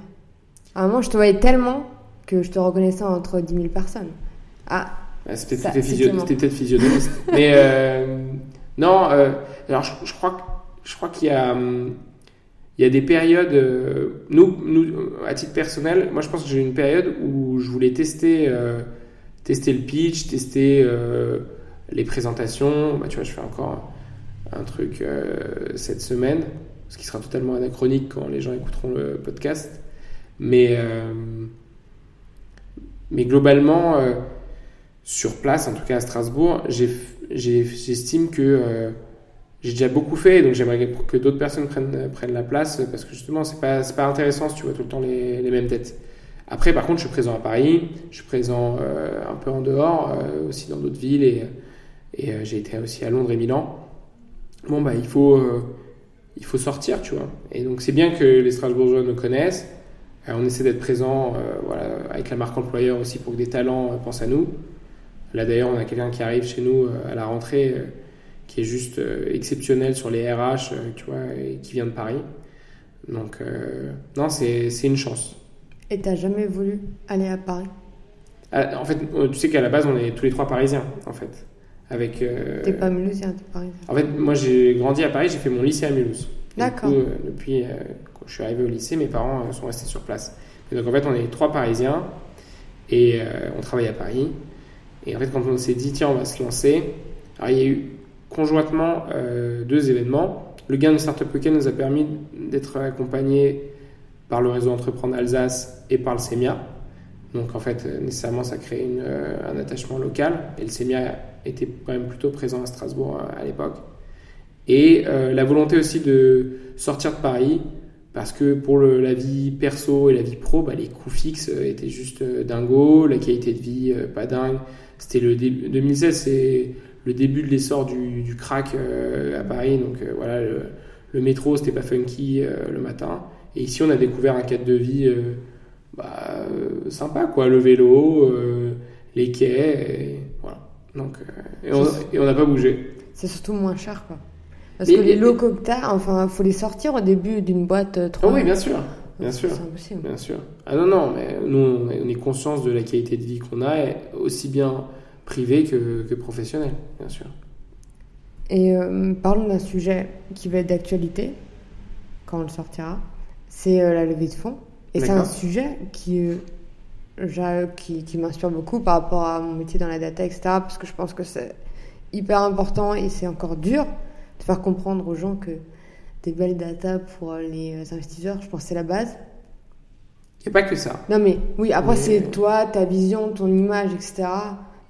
À un moment, je te voyais tellement que je te reconnaissais entre 10 000 personnes. Ah, Ah, C'était peut-être physionomiste. Mais non, alors je, je crois, que- je crois qu'il y a, hum, il y a des périodes. euh, nous, nous, à titre personnel, moi je pense que j'ai eu une période où je voulais tester, euh, tester le pitch, tester euh, les présentations. Bah, tu vois, je fais encore un truc euh, cette semaine, ce qui sera totalement anachronique quand les gens écouteront le podcast. Mais, euh, mais globalement. euh, sur place, en tout cas à Strasbourg, j'estime que euh, j'ai déjà beaucoup fait, donc j'aimerais que d'autres personnes prennent, la place, parce que justement, c'est pas, pas intéressant si tu vois tout le temps les, mêmes têtes. Après, par contre, je suis présent à Paris, je suis présent euh, un peu en dehors, euh, aussi dans d'autres villes, et, euh, j'ai été aussi à Londres et Milan. Bon, bah, il faut, il faut sortir, tu vois. Et donc, c'est bien que les Strasbourgeois nous connaissent. On essaie d'être présent voilà, avec la marque employeur aussi pour que des talents pensent à nous. Là d'ailleurs, on a quelqu'un qui arrive chez nous à la rentrée qui est juste euh, exceptionnel sur les RH, euh, tu vois, et qui vient de Paris. Donc, euh, non, c'est une chance. et t'as jamais voulu aller à Paris? Ah, en fait, tu sais qu'à la base, on est tous les trois parisiens, en fait. Avec, T'es pas mulhousien, t'es parisien. En fait, moi, j'ai grandi à Paris, j'ai fait mon lycée à Mulhouse. D'accord. Depuis quand je suis arrivé au lycée, mes parents sont restés sur place. Et donc, en fait, on est trois parisiens et on travaille à Paris. Et en fait, quand on s'est dit, tiens, on va se lancer, alors il y a eu conjointement euh, deux événements. Le gain de Startup Weekend nous a permis d'être accompagnés par le réseau Entreprendre Alsace et par le SEMIA. Donc en fait, nécessairement, ça crée une, un attachement local. Et le SEMIA était quand même plutôt présent à Strasbourg à l'époque. Et la volonté aussi de sortir de Paris, parce que pour la vie perso et la vie pro, bah, les coûts fixes étaient juste dingos, la qualité de vie pas dingue. C'était le début 2016, c'est le début de l'essor du, du, crack à Paris, donc voilà, le, le métro c'était pas funky le matin. Et ici, on a découvert un cadre de vie euh, bah, euh, sympa, quoi. Le vélo, euh, les quais, et voilà. Donc, et on n'a pas bougé. C'est surtout moins cher, quoi. Parce que les locaux que t'as, enfin, faut les sortir au début d'une boîte 3 oh oui, bien sûr. Bien sûr. C'est impossible. Bien sûr. Ah non, non, mais nous, on est conscience de la qualité de vie qu'on a, aussi bien privée que, que professionnelle, bien sûr. Et parlons d'un sujet qui va être d'actualité, quand on le sortira c'est euh, la levée de fonds. Et c'est un sujet qui, euh, qui, qui m'inspire beaucoup par rapport à mon métier dans la data, etc. Parce que je pense que c'est hyper important et c'est encore dur de faire comprendre aux gens que des belles data pour les investisseurs, je pense que c'est la base. Il n'y a pas que ça. Non, mais oui, après, c'est toi, ta vision, ton image, etc.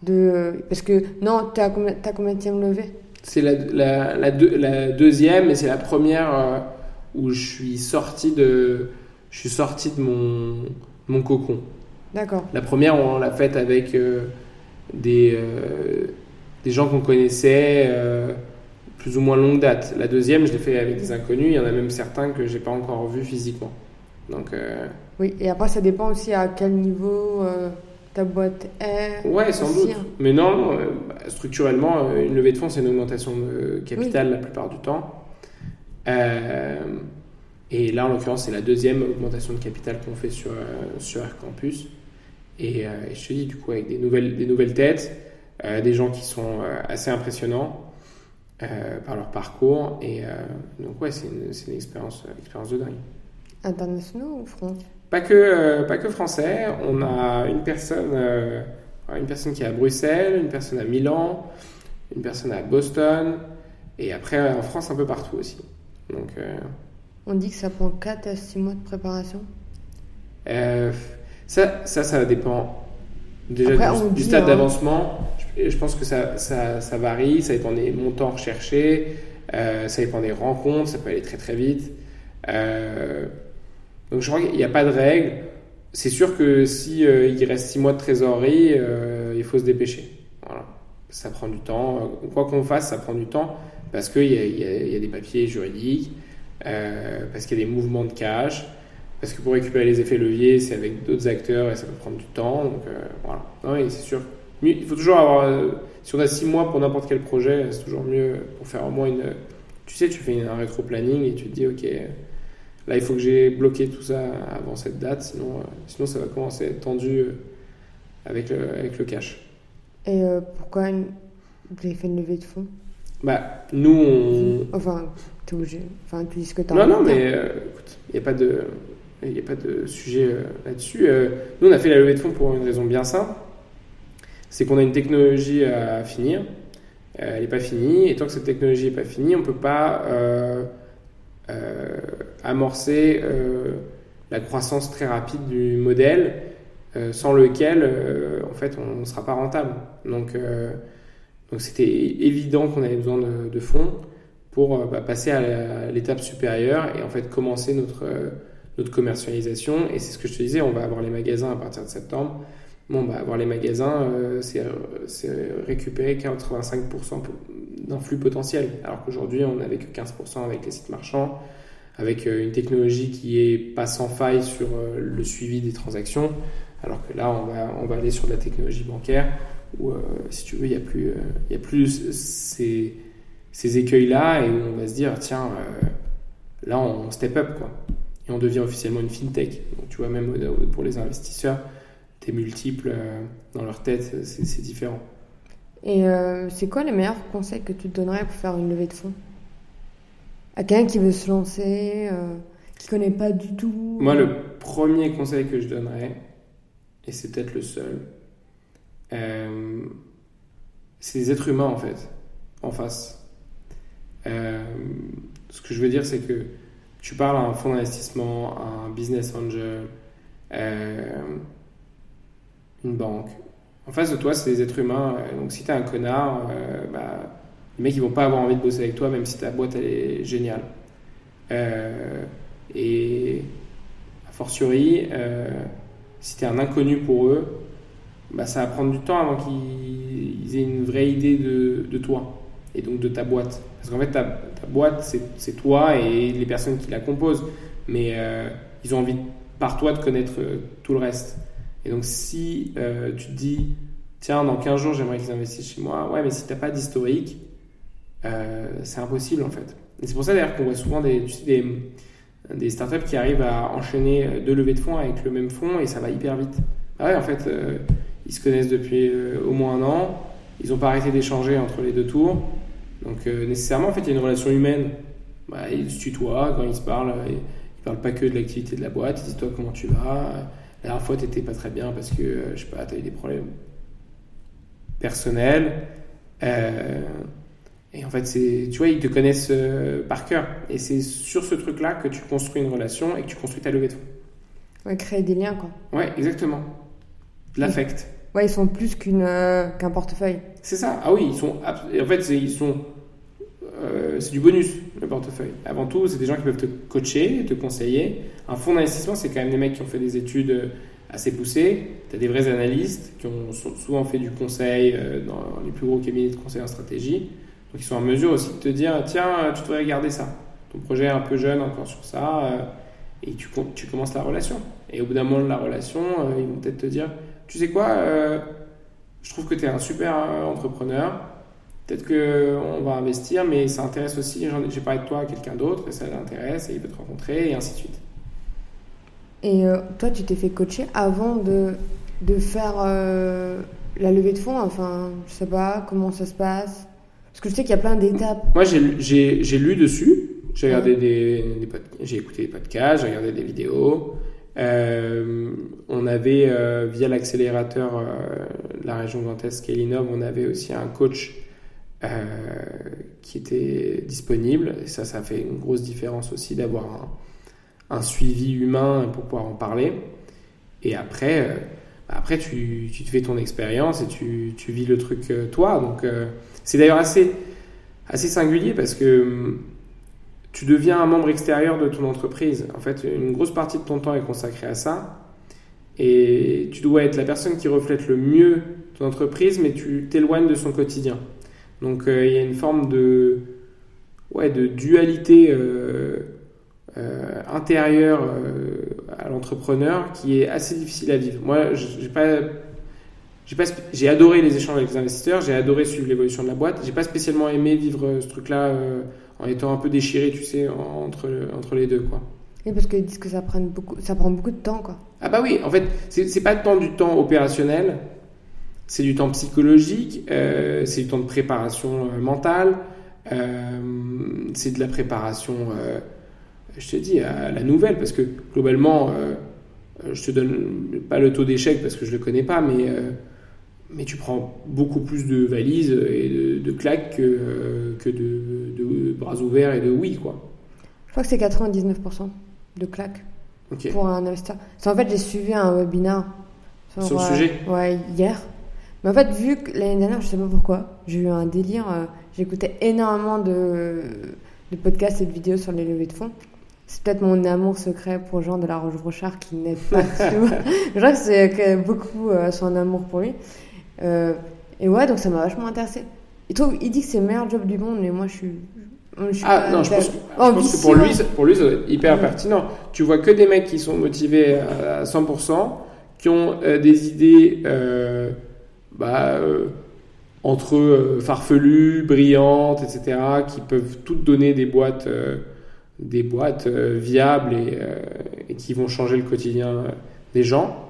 De... Parce que, non, tu as combien, as combien de levée? C'est la, la, la, la, deuxième et c'est la première. Euh, où je suis sorti de, je suis sorti de mon, mon cocon. D'accord. La première, on l'a faite avec euh, des, euh, des gens qu'on connaissait plus ou moins longue date. La deuxième, je l'ai fait avec des inconnus. Il y en a même certains que j'ai pas encore vus physiquement. Donc. oui, et après, ça dépend aussi à quel niveau ta boîte est. Ouais, sans doute. Hein. Mais non, bah, structurellement, une levée de fonds, c'est une augmentation de capital la plupart du temps. Euh, et là, en l'occurrence, c'est la deuxième augmentation de capital qu'on fait sur, euh, sur Air Campus. Et, euh, je te dis, du coup, avec des nouvelles, des nouvelles têtes, des gens qui sont assez impressionnants par leur parcours. Et donc, ouais, c'est une, une, expérience, expérience de dingue. Internationaux ou français pas que, pas que français. On a une personne, une personne qui est à Bruxelles, une personne à Milan, une personne à Boston, et après en France un peu partout aussi. Donc, euh, On dit que ça prend 4 à 6 mois de préparation? Euh, ça, ça, ça dépend déjà du, stade hein. d'avancement. Je, pense que ça, ça, ça, varie, ça dépend des montants recherchés, euh, ça dépend des rencontres, ça peut aller très très vite. Donc je crois qu'il n'y a pas de règle. C'est sûr que si il reste 6 mois de trésorerie, il faut se dépêcher. Voilà. Ça prend du temps. Quoi qu'on fasse, ça prend du temps parce qu'il y, a des papiers juridiques, euh, parce qu'il y a des mouvements de cash, parce que pour récupérer les effets leviers, c'est avec d'autres acteurs et ça peut prendre du temps. Donc euh, voilà, oui, c'est sûr. Il faut toujours avoir. Euh, si on a six mois pour n'importe quel projet, c'est toujours mieux pour faire au moins une. Tu sais, tu fais un rétro-planning et tu te dis, ok, là il faut que j'ai bloqué tout ça avant cette date, sinon, sinon ça va commencer à être tendu avec le, avec le cash. Et pourquoi vous avez fait une levée de fonds? Bah, nous, on... Enfin, t'es obligé. Enfin, tu dis ce que t'as Non, non, mais euh, écoute, il n'y a pas de... Il a pas de sujet euh, là-dessus. Euh, nous, on a fait la levée de fonds pour une raison bien simple. C'est qu'on a une technologie à finir. elle n'est pas finie. Et tant que cette technologie n'est pas finie, on ne peut pas amorcer la croissance très rapide du modèle sans lequel, en fait, on ne sera pas rentable. Donc, c'était évident qu'on avait besoin de, fonds pour euh, bah, passer à l'étape supérieure et en fait commencer notre, euh, notre commercialisation. Et c'est ce que je te disais, on va avoir les magasins à partir de septembre. Bon, bah, avoir les magasins, euh, c'est récupérer 85% d'un flux potentiel. Alors qu'aujourd'hui, on n'avait que 15% avec les sites marchands, avec une technologie qui est pas sans faille sur le suivi des transactions. Alors que là, on va, on va aller sur de la technologie bancaire où, euh, si tu veux, il n'y a plus, euh, y a plus ces, ces écueils-là et où on va se dire, tiens, euh, là, on step up, quoi. Et on devient officiellement une fintech. Donc, tu vois, même pour les investisseurs, tes multiples dans leur tête, c'est différent. Et c'est quoi les meilleurs conseils que tu te donnerais pour faire une levée de fonds? À quelqu'un qui veut se lancer, euh, qui connaît pas du tout? Moi, le premier conseil que je donnerais, et c'est peut-être le seul, euh, c'est des êtres humains en fait, en face. Euh, ce que je veux dire, c'est que tu parles à un fonds d'investissement, à un business angel, euh, une banque. En face de toi, c'est des êtres humains. Donc si tu es un connard, bah, les mecs ils vont pas avoir envie de bosser avec toi, même si ta boîte elle est géniale. et a fortiori, si tu es un inconnu pour eux, bah, ça va prendre du temps avant qu'ils aient une vraie idée de, toi et donc de ta boîte. Parce qu'en fait, ta, boîte, c'est toi et les personnes qui la composent. Mais euh, ils ont envie, par toi, de connaître euh, tout le reste. Et donc, si euh, tu te dis, tiens, dans 15 jours, j'aimerais qu'ils investissent chez moi, ouais, mais si tu n'as pas d'historique, c'est impossible en fait. Et c'est pour ça d'ailleurs qu'on voit souvent des, des, startups qui arrivent à enchaîner deux levées de fonds avec le même fonds et ça va hyper vite. Ah ouais, en fait, ils se connaissent depuis au moins un an, ils n'ont pas arrêté d'échanger entre les deux tours. Donc nécessairement, en fait, il y a une relation humaine. Bah, ils se tutoient quand ils se parlent. Et, ils parlent pas que de l'activité de la boîte, ils disent toi comment tu vas? La dernière fois, tu n'étais pas très bien parce que, euh, je sais pas, tu as eu des problèmes personnels. Euh, et en fait, c'est, tu vois, ils te connaissent euh, par cœur. Et c'est sur ce truc-là que tu construis une relation et que tu construis ta levée de fonds. Ouais, créer des liens, quoi. Ouais, exactement. De l'affect. Ouais, ils sont plus qu'une, qu'un portefeuille. C'est ça. Ah oui, ils sont. En fait, ils sont euh, c'est du bonus, le portefeuille. Avant tout, c'est des gens qui peuvent te coacher, te conseiller. Un fonds d'investissement, c'est quand même des mecs qui ont fait des études assez poussées. Tu as des vrais analystes qui ont souvent fait du conseil euh, dans les plus gros cabinets de conseil en stratégie. Donc, ils sont en mesure aussi de te dire tiens, tu devrais regarder ça. Ton projet est un peu jeune encore sur ça. Euh, et tu, tu commences la relation. Et au bout d'un moment de la relation, ils vont peut-être te dire tu sais quoi, je trouve que tu es un super entrepreneur peut-être qu'on va investir, mais ça intéresse aussi, j'ai parlé de toi à quelqu'un d'autre, et ça l'intéresse, et il veut te rencontrer, et ainsi de suite. Et euh, toi, tu t'es fait coacher avant de, de faire euh, la levée de fonds? Enfin, je sais pas comment ça se passe? Parce que je sais qu'il y a plein d'étapes. Moi, j'ai lu dessus. J'ai regardé des, j'ai écouté des podcasts, j'ai regardé des vidéos. Euh, on avait, via l'accélérateur la région Grand Est, Kélinov, on avait aussi un coach euh, qui était disponible. Et ça, ça fait une grosse différence aussi d'avoir un, suivi humain pour pouvoir en parler. Et après, euh, bah, après tu, te fais ton expérience et tu, vis le truc euh, toi. Donc, c'est d'ailleurs assez, assez singulier parce que hum, tu deviens un membre extérieur de ton entreprise. En fait, une grosse partie de ton temps est consacrée à ça. Et tu dois être la personne qui reflète le mieux ton entreprise, mais tu t'éloignes de son quotidien. Donc euh, il y a une forme de, ouais, de dualité euh, euh, intérieure à l'entrepreneur qui est assez difficile à vivre. Moi, j'ai pas j'ai adoré les échanges avec les investisseurs, j'ai adoré suivre l'évolution de la boîte. J'ai pas spécialement aimé vivre ce truc-là en étant un peu déchiré, tu sais, entre, entre les deux, quoi. Et parce qu'ils disent que ça prend beaucoup, ça prend beaucoup de temps, quoi. Ah bah oui, en fait, c'est pas tant du temps opérationnel, c'est du temps psychologique, euh, c'est du temps de préparation euh, mentale, euh, c'est de la préparation, je te dis, à la nouvelle, parce que globalement, je te donne pas le taux d'échec parce que je le connais pas, mais, mais tu prends beaucoup plus de valises et de, claques que, que de, bras ouverts et de oui, quoi. Je crois que c'est 99% de claques pour un investisseur. En fait, j'ai suivi un webinaire sur, le sujet? ouais, hier. Mais en fait, vu que l'année dernière, je sais pas pourquoi, j'ai eu un délire. Euh, j'écoutais énormément de, de, podcasts et de vidéos sur les levées de fonds. C'est peut-être mon amour secret pour Jean de la Roche-Brochard qui n'aide pas <laughs> Je crois que c'est beaucoup euh, son amour pour lui. Euh, et ouais, donc ça m'a vachement intéressé. Il, trouve, il dit que c'est le meilleur job du monde, mais moi je suis. ah non, je pense, que, je pense que, pour lui, pour lui, c'est hyper pertinent. Tu vois que des mecs qui sont motivés à 100%, qui ont des idées bah, euh, entre euh, farfelues, brillantes, etc., qui peuvent toutes donner des boîtes, euh, des boîtes viables et, qui vont changer le quotidien des gens.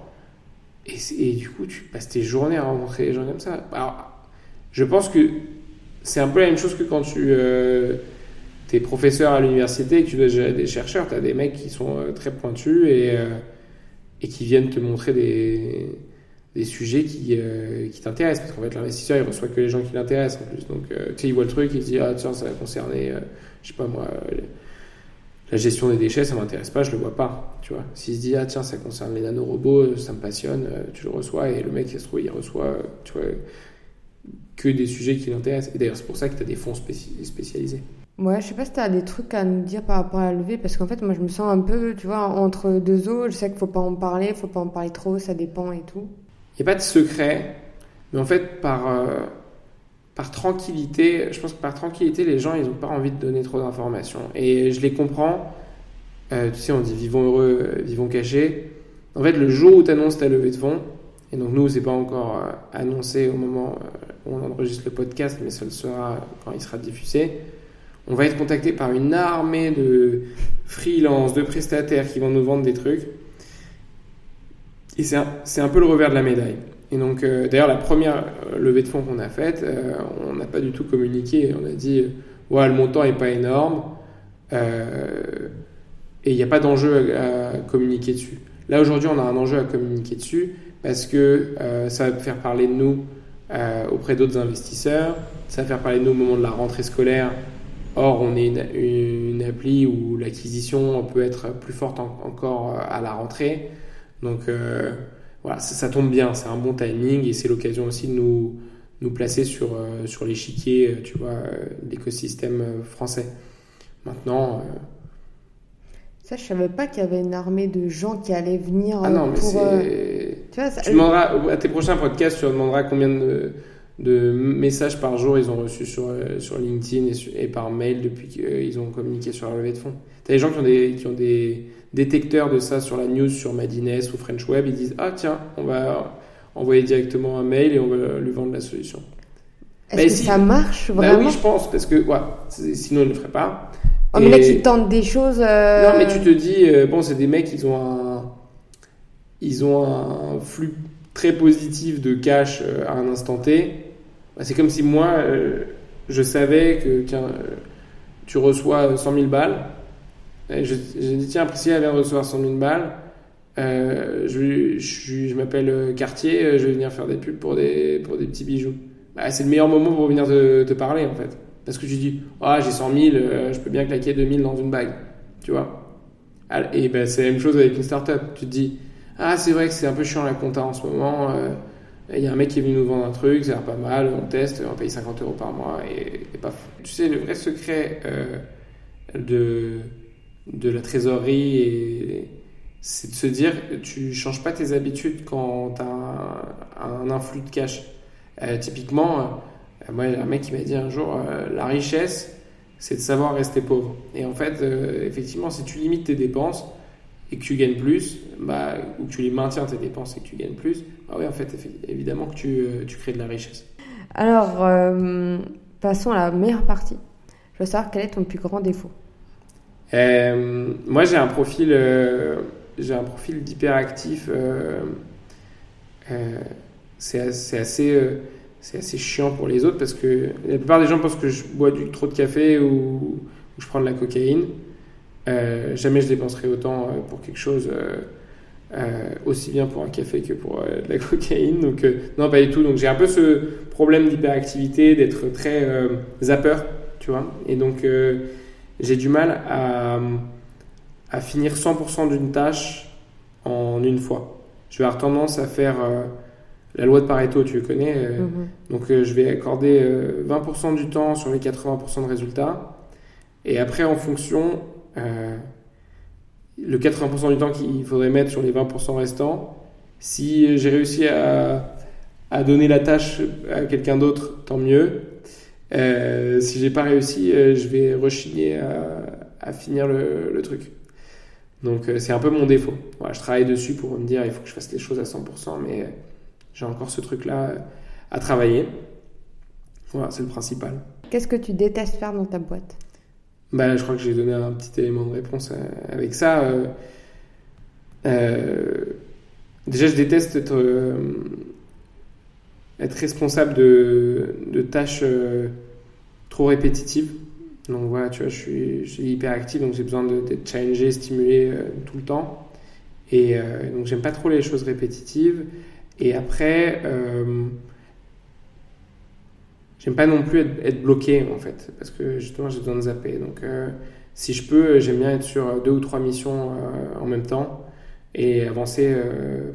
Et, du coup, tu passes tes journées à rencontrer des gens comme ça. Alors, je pense que c'est un peu la même chose que quand tu es professeur à l'université et que tu dois gérer des chercheurs. Tu as des mecs qui sont très pointus et qui viennent te montrer des, des sujets qui, euh, qui t'intéressent. Parce qu'en fait, l'investisseur, il reçoit que les gens qui l'intéressent en plus. Donc, euh, tu sais, il voit le truc, il se dit, ah tiens, ça va concerner, euh, je sais pas moi, la gestion des déchets, ça m'intéresse pas, je le vois pas, tu vois. S'il se dit, ah tiens, ça concerne les nanorobots, ça me passionne, tu le reçois, et le mec, il se trouve, il reçoit, tu vois, que des sujets qui l'intéressent. Et d'ailleurs, c'est pour ça que tu as des fonds spécialisés. Ouais, je sais pas si tu as des trucs à nous dire par rapport à la levée, parce qu'en fait, moi, je me sens un peu, tu vois, entre deux eaux. Je sais qu'il faut pas en parler, faut pas en parler trop, ça dépend et tout. N'y a pas de secret, mais en fait, par, euh, par tranquillité, je pense que par tranquillité, les gens, ils n'ont pas envie de donner trop d'informations. Et je les comprends. Euh, tu sais, on dit vivons heureux, vivons cachés. En fait, le jour où tu annonces ta levée de fonds, et donc nous, c'est pas encore euh, annoncé au moment où on enregistre le podcast, mais ça le sera quand il sera diffusé on va être contacté par une armée de freelance, de prestataires qui vont nous vendre des trucs. C'est un, peu le revers de la médaille. Et donc, euh, d'ailleurs, la première euh, levée de fonds qu'on a faite, euh, on n'a pas du tout communiqué. On a dit, ouais, le montant n'est pas énorme et il n'y a pas d'enjeu à, communiquer dessus. Là, aujourd'hui, on a un enjeu à communiquer dessus parce que ça va faire parler de nous auprès d'autres investisseurs, ça va faire parler de nous au moment de la rentrée scolaire Or, on est une, appli où l'acquisition peut être plus forte encore à la rentrée. Donc, euh, voilà, ça, tombe bien, c'est un bon timing et c'est l'occasion aussi de nous, nous placer sur, euh, sur l'échiquier, euh, tu vois, l'écosystème français. Maintenant. Ça, je savais pas qu'il y avait une armée de gens qui allaient venir. Ah non, mais c'est. Tu, vois, tu demanderas, à tes prochains podcasts, tu demanderas combien de de messages par jour ils ont reçu sur, euh, sur LinkedIn et, par mail depuis qu'ils ont communiqué sur la levée de fonds. Tu as des gens qui ont des, qui ont des détecteurs de ça sur la news, sur Madines ou French Web, ils disent Ah tiens, on va envoyer directement un mail et on va lui vendre la solution. Est-ce que ça marche vraiment bah Oui, je pense, parce que ouais, sinon ils ne le feraient pas. Oh, mais là, ils tentent des choses. Euh, non, mais tu te dis, euh, bon, c'est des mecs, ils ont un, ils ont un flux très positif de cash à un instant T bah, c'est comme si moi, euh, je savais que euh, tu reçois 100 000 balles. J'ai dit, tiens, Priscilla vient de recevoir 100 000 balles. Euh, je, je, m'appelle Cartier, je vais venir faire des pubs pour des, petits bijoux. Bah, c'est le meilleur moment pour venir te, parler, en fait. Parce que je dis, ah, j'ai 100 000, je peux bien claquer 2 000 dans une bague. Tu vois? Et ben, c'est la même chose avec une startup. Tu te dis, ah, c'est vrai que c'est un peu chiant la compta en ce moment. Il y a un mec qui est venu nous vendre un truc, ça a pas mal, on teste, on paye 50 euros par mois et, et pas Tu sais, le vrai secret euh, de, de la trésorerie, c'est de se dire, tu changes pas tes habitudes quand tu as un, influx de cash. Euh, typiquement, euh, moi, un mec qui m'a dit un jour, la richesse, c'est de savoir rester pauvre. Et en fait, effectivement, si tu limites tes dépenses, et que tu gagnes plus, bah, ou que tu les maintiens tes dépenses et que tu gagnes plus, bah oui, en fait, évidemment que tu, euh, tu crées de la richesse. Alors, euh, passons à la meilleure partie. Je veux savoir quel est ton plus grand défaut. Euh, moi, j'ai un profil, un profil d'hyperactif. c'est assez, assez chiant pour les autres parce que la plupart des gens pensent que je bois du trop de café ou, ou je prends de la cocaïne. Euh, jamais je dépenserai autant euh, pour quelque chose euh, aussi bien pour un café que pour de la <laughs> cocaïne. Donc, non, pas du tout. Donc, j'ai un peu ce problème d'hyperactivité, d'être très zapper, tu vois. Et donc, j'ai du mal à, à finir 100% d'une tâche en une fois. Je vais avoir tendance à faire la loi de Pareto, tu le connais. Mm-hmm. Donc, je vais accorder 20% du temps sur les 80% de résultats. Et après, en fonction, euh, le 80% du temps qu'il faudrait mettre sur les 20% restants. Si j'ai réussi à, à, donner la tâche à quelqu'un d'autre, tant mieux. Euh, si j'ai pas réussi, euh, je vais rechigner à, à finir le, le, truc. Donc euh, c'est un peu mon défaut. Voilà, je travaille dessus pour me dire il faut que je fasse les choses à 100%, mais j'ai encore ce truc-là à travailler. Voilà, c'est le principal. Qu'est-ce que tu détestes faire dans ta boîte? Bah, je crois que j'ai donné un petit élément de réponse euh, avec ça. Euh, euh, déjà, je déteste être, être responsable de, tâches trop répétitives. Donc voilà, tu vois, je suis, je hyper actif, donc j'ai besoin d'être challengé, stimulé tout le temps. Et donc j'aime pas trop les choses répétitives. Et après, j'aime pas non plus être, bloqué en fait, parce que justement j'ai besoin de zapper. Donc euh, si je peux, j'aime bien être sur deux ou trois missions en même temps et avancer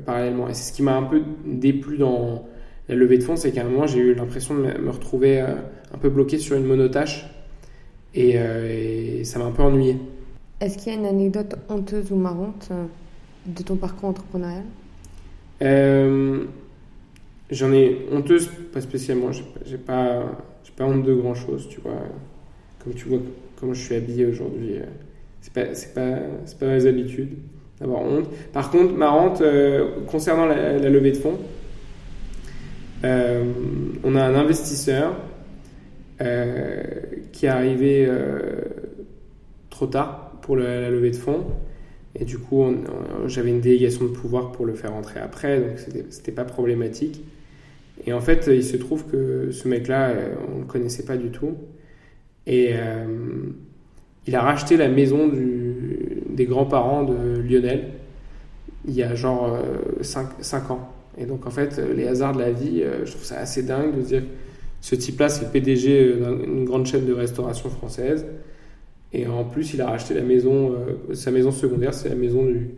parallèlement. Et c'est ce qui m'a un peu déplu dans la levée de fonds, c'est qu'à un moment, j'ai eu l'impression de me retrouver un peu bloqué sur une monotâche et, et ça m'a un peu ennuyé. Est-ce qu'il y a une anecdote honteuse ou marrante de ton parcours entrepreneurial? Euh, J'en ai honteuse, pas spécialement. J'ai pas, pas honte de grand chose, tu vois. Comme tu vois comment je suis habillé aujourd'hui, euh, c'est pas, c'est pas, c'est pas mes habitudes d'avoir honte. Par contre, marrante, euh, concernant la, levée de fonds, on a un investisseur qui est arrivé trop tard pour la levée de fonds et du coup, j'avais une délégation de pouvoir pour le faire entrer après, donc c'était pas problématique. Et en fait, il se trouve que ce mec-là, euh, on le connaissait pas du tout. Et euh, il a racheté la maison des grands-parents de Lionel il y a genre 5, euh, ans. Et donc, en fait, les hasards de la vie, je trouve ça assez dingue de dire ce type-là, c'est le PDG d'une grande chaîne de restauration française. Et en plus, il a racheté la maison, euh, sa maison secondaire, c'est la maison du,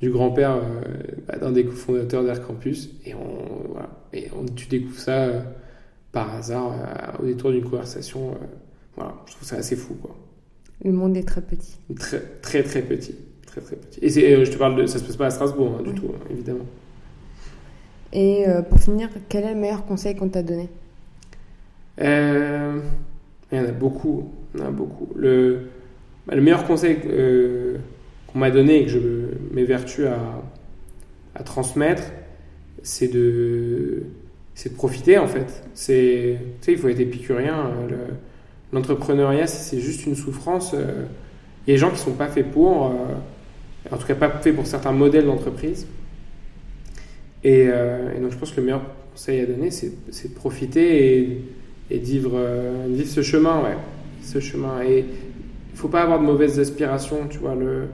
du grand-père euh, bah, d'un des cofondateurs d'Air Campus. Et, on, voilà. et on, tu découvres ça euh, par hasard au détour d'une conversation. voilà, je trouve ça assez fou. Quoi. Le monde est très petit. Très, très, très petit. Très, très petit. Et je te parle de. Ça se passe pas à Strasbourg, hein, du tout, hein, évidemment. Et pour finir, quel est le meilleur conseil qu'on t'a donné? Il y en a beaucoup. Il y en a beaucoup. Le, le meilleur conseil euh, qu'on m'a donné et que je m'évertue à, à transmettre, c'est de, c'est de profiter en fait. C'est, tu sais, il faut être épicurien. Euh, l'entrepreneuriat, c'est juste une souffrance. Euh, il y a des gens qui ne sont pas faits pour, en tout cas pas faits pour certains modèles d'entreprise. Et, donc je pense que le meilleur conseil à donner, c'est, de profiter et, et de vivre, ce chemin, ouais. Ce chemin. Et, il faut pas avoir de mauvaises aspirations, tu vois. Le,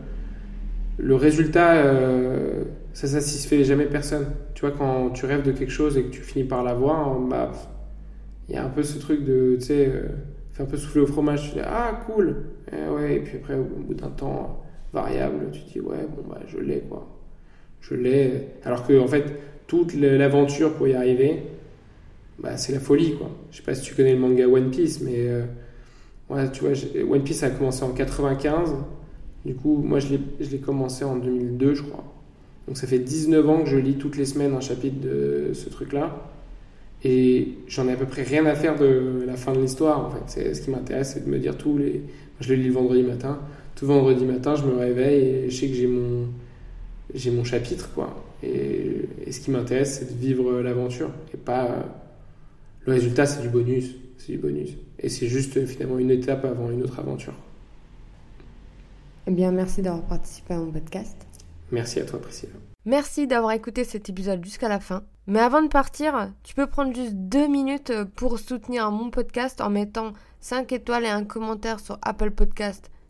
le résultat, euh, ça satisfait jamais personne. Tu vois, quand tu rêves de quelque chose et que tu finis par l'avoir, bah, il y a un peu ce truc de, tu sais, euh, un peu souffler au fromage. Tu dis, ah, cool. Et, ouais, et puis après, au bout d'un temps variable, tu dis, ouais, bon, bah, je l'ai, quoi. Je l'ai. Alors que, en fait, toute l'aventure pour y arriver, bah, c'est la folie, quoi. Je sais pas si tu connais le manga One Piece, mais. Euh, tu vois, One Piece a commencé en 95. Du coup, moi, je l'ai commencé en 2002, je crois. Donc, ça fait 19 ans que je lis toutes les semaines un chapitre de ce truc-là. Et j'en ai à peu près rien à faire de la fin de l'histoire, en fait. Ce qui m'intéresse, c'est de me dire tous les. Je le lis le vendredi matin. Tout vendredi matin, je me réveille et je sais que j'ai mon, j'ai mon chapitre, quoi. Et, et ce qui m'intéresse, c'est de vivre l'aventure. Et pas. Le résultat, c'est du bonus. C'est du bonus. Et c'est juste finalement une étape avant une autre aventure. Eh bien, merci d'avoir participé à mon podcast. Merci à toi, Priscilla. Merci d'avoir écouté cet épisode jusqu'à la fin. Mais avant de partir, tu peux prendre juste deux minutes pour soutenir mon podcast en mettant 5 étoiles et un commentaire sur Apple Podcast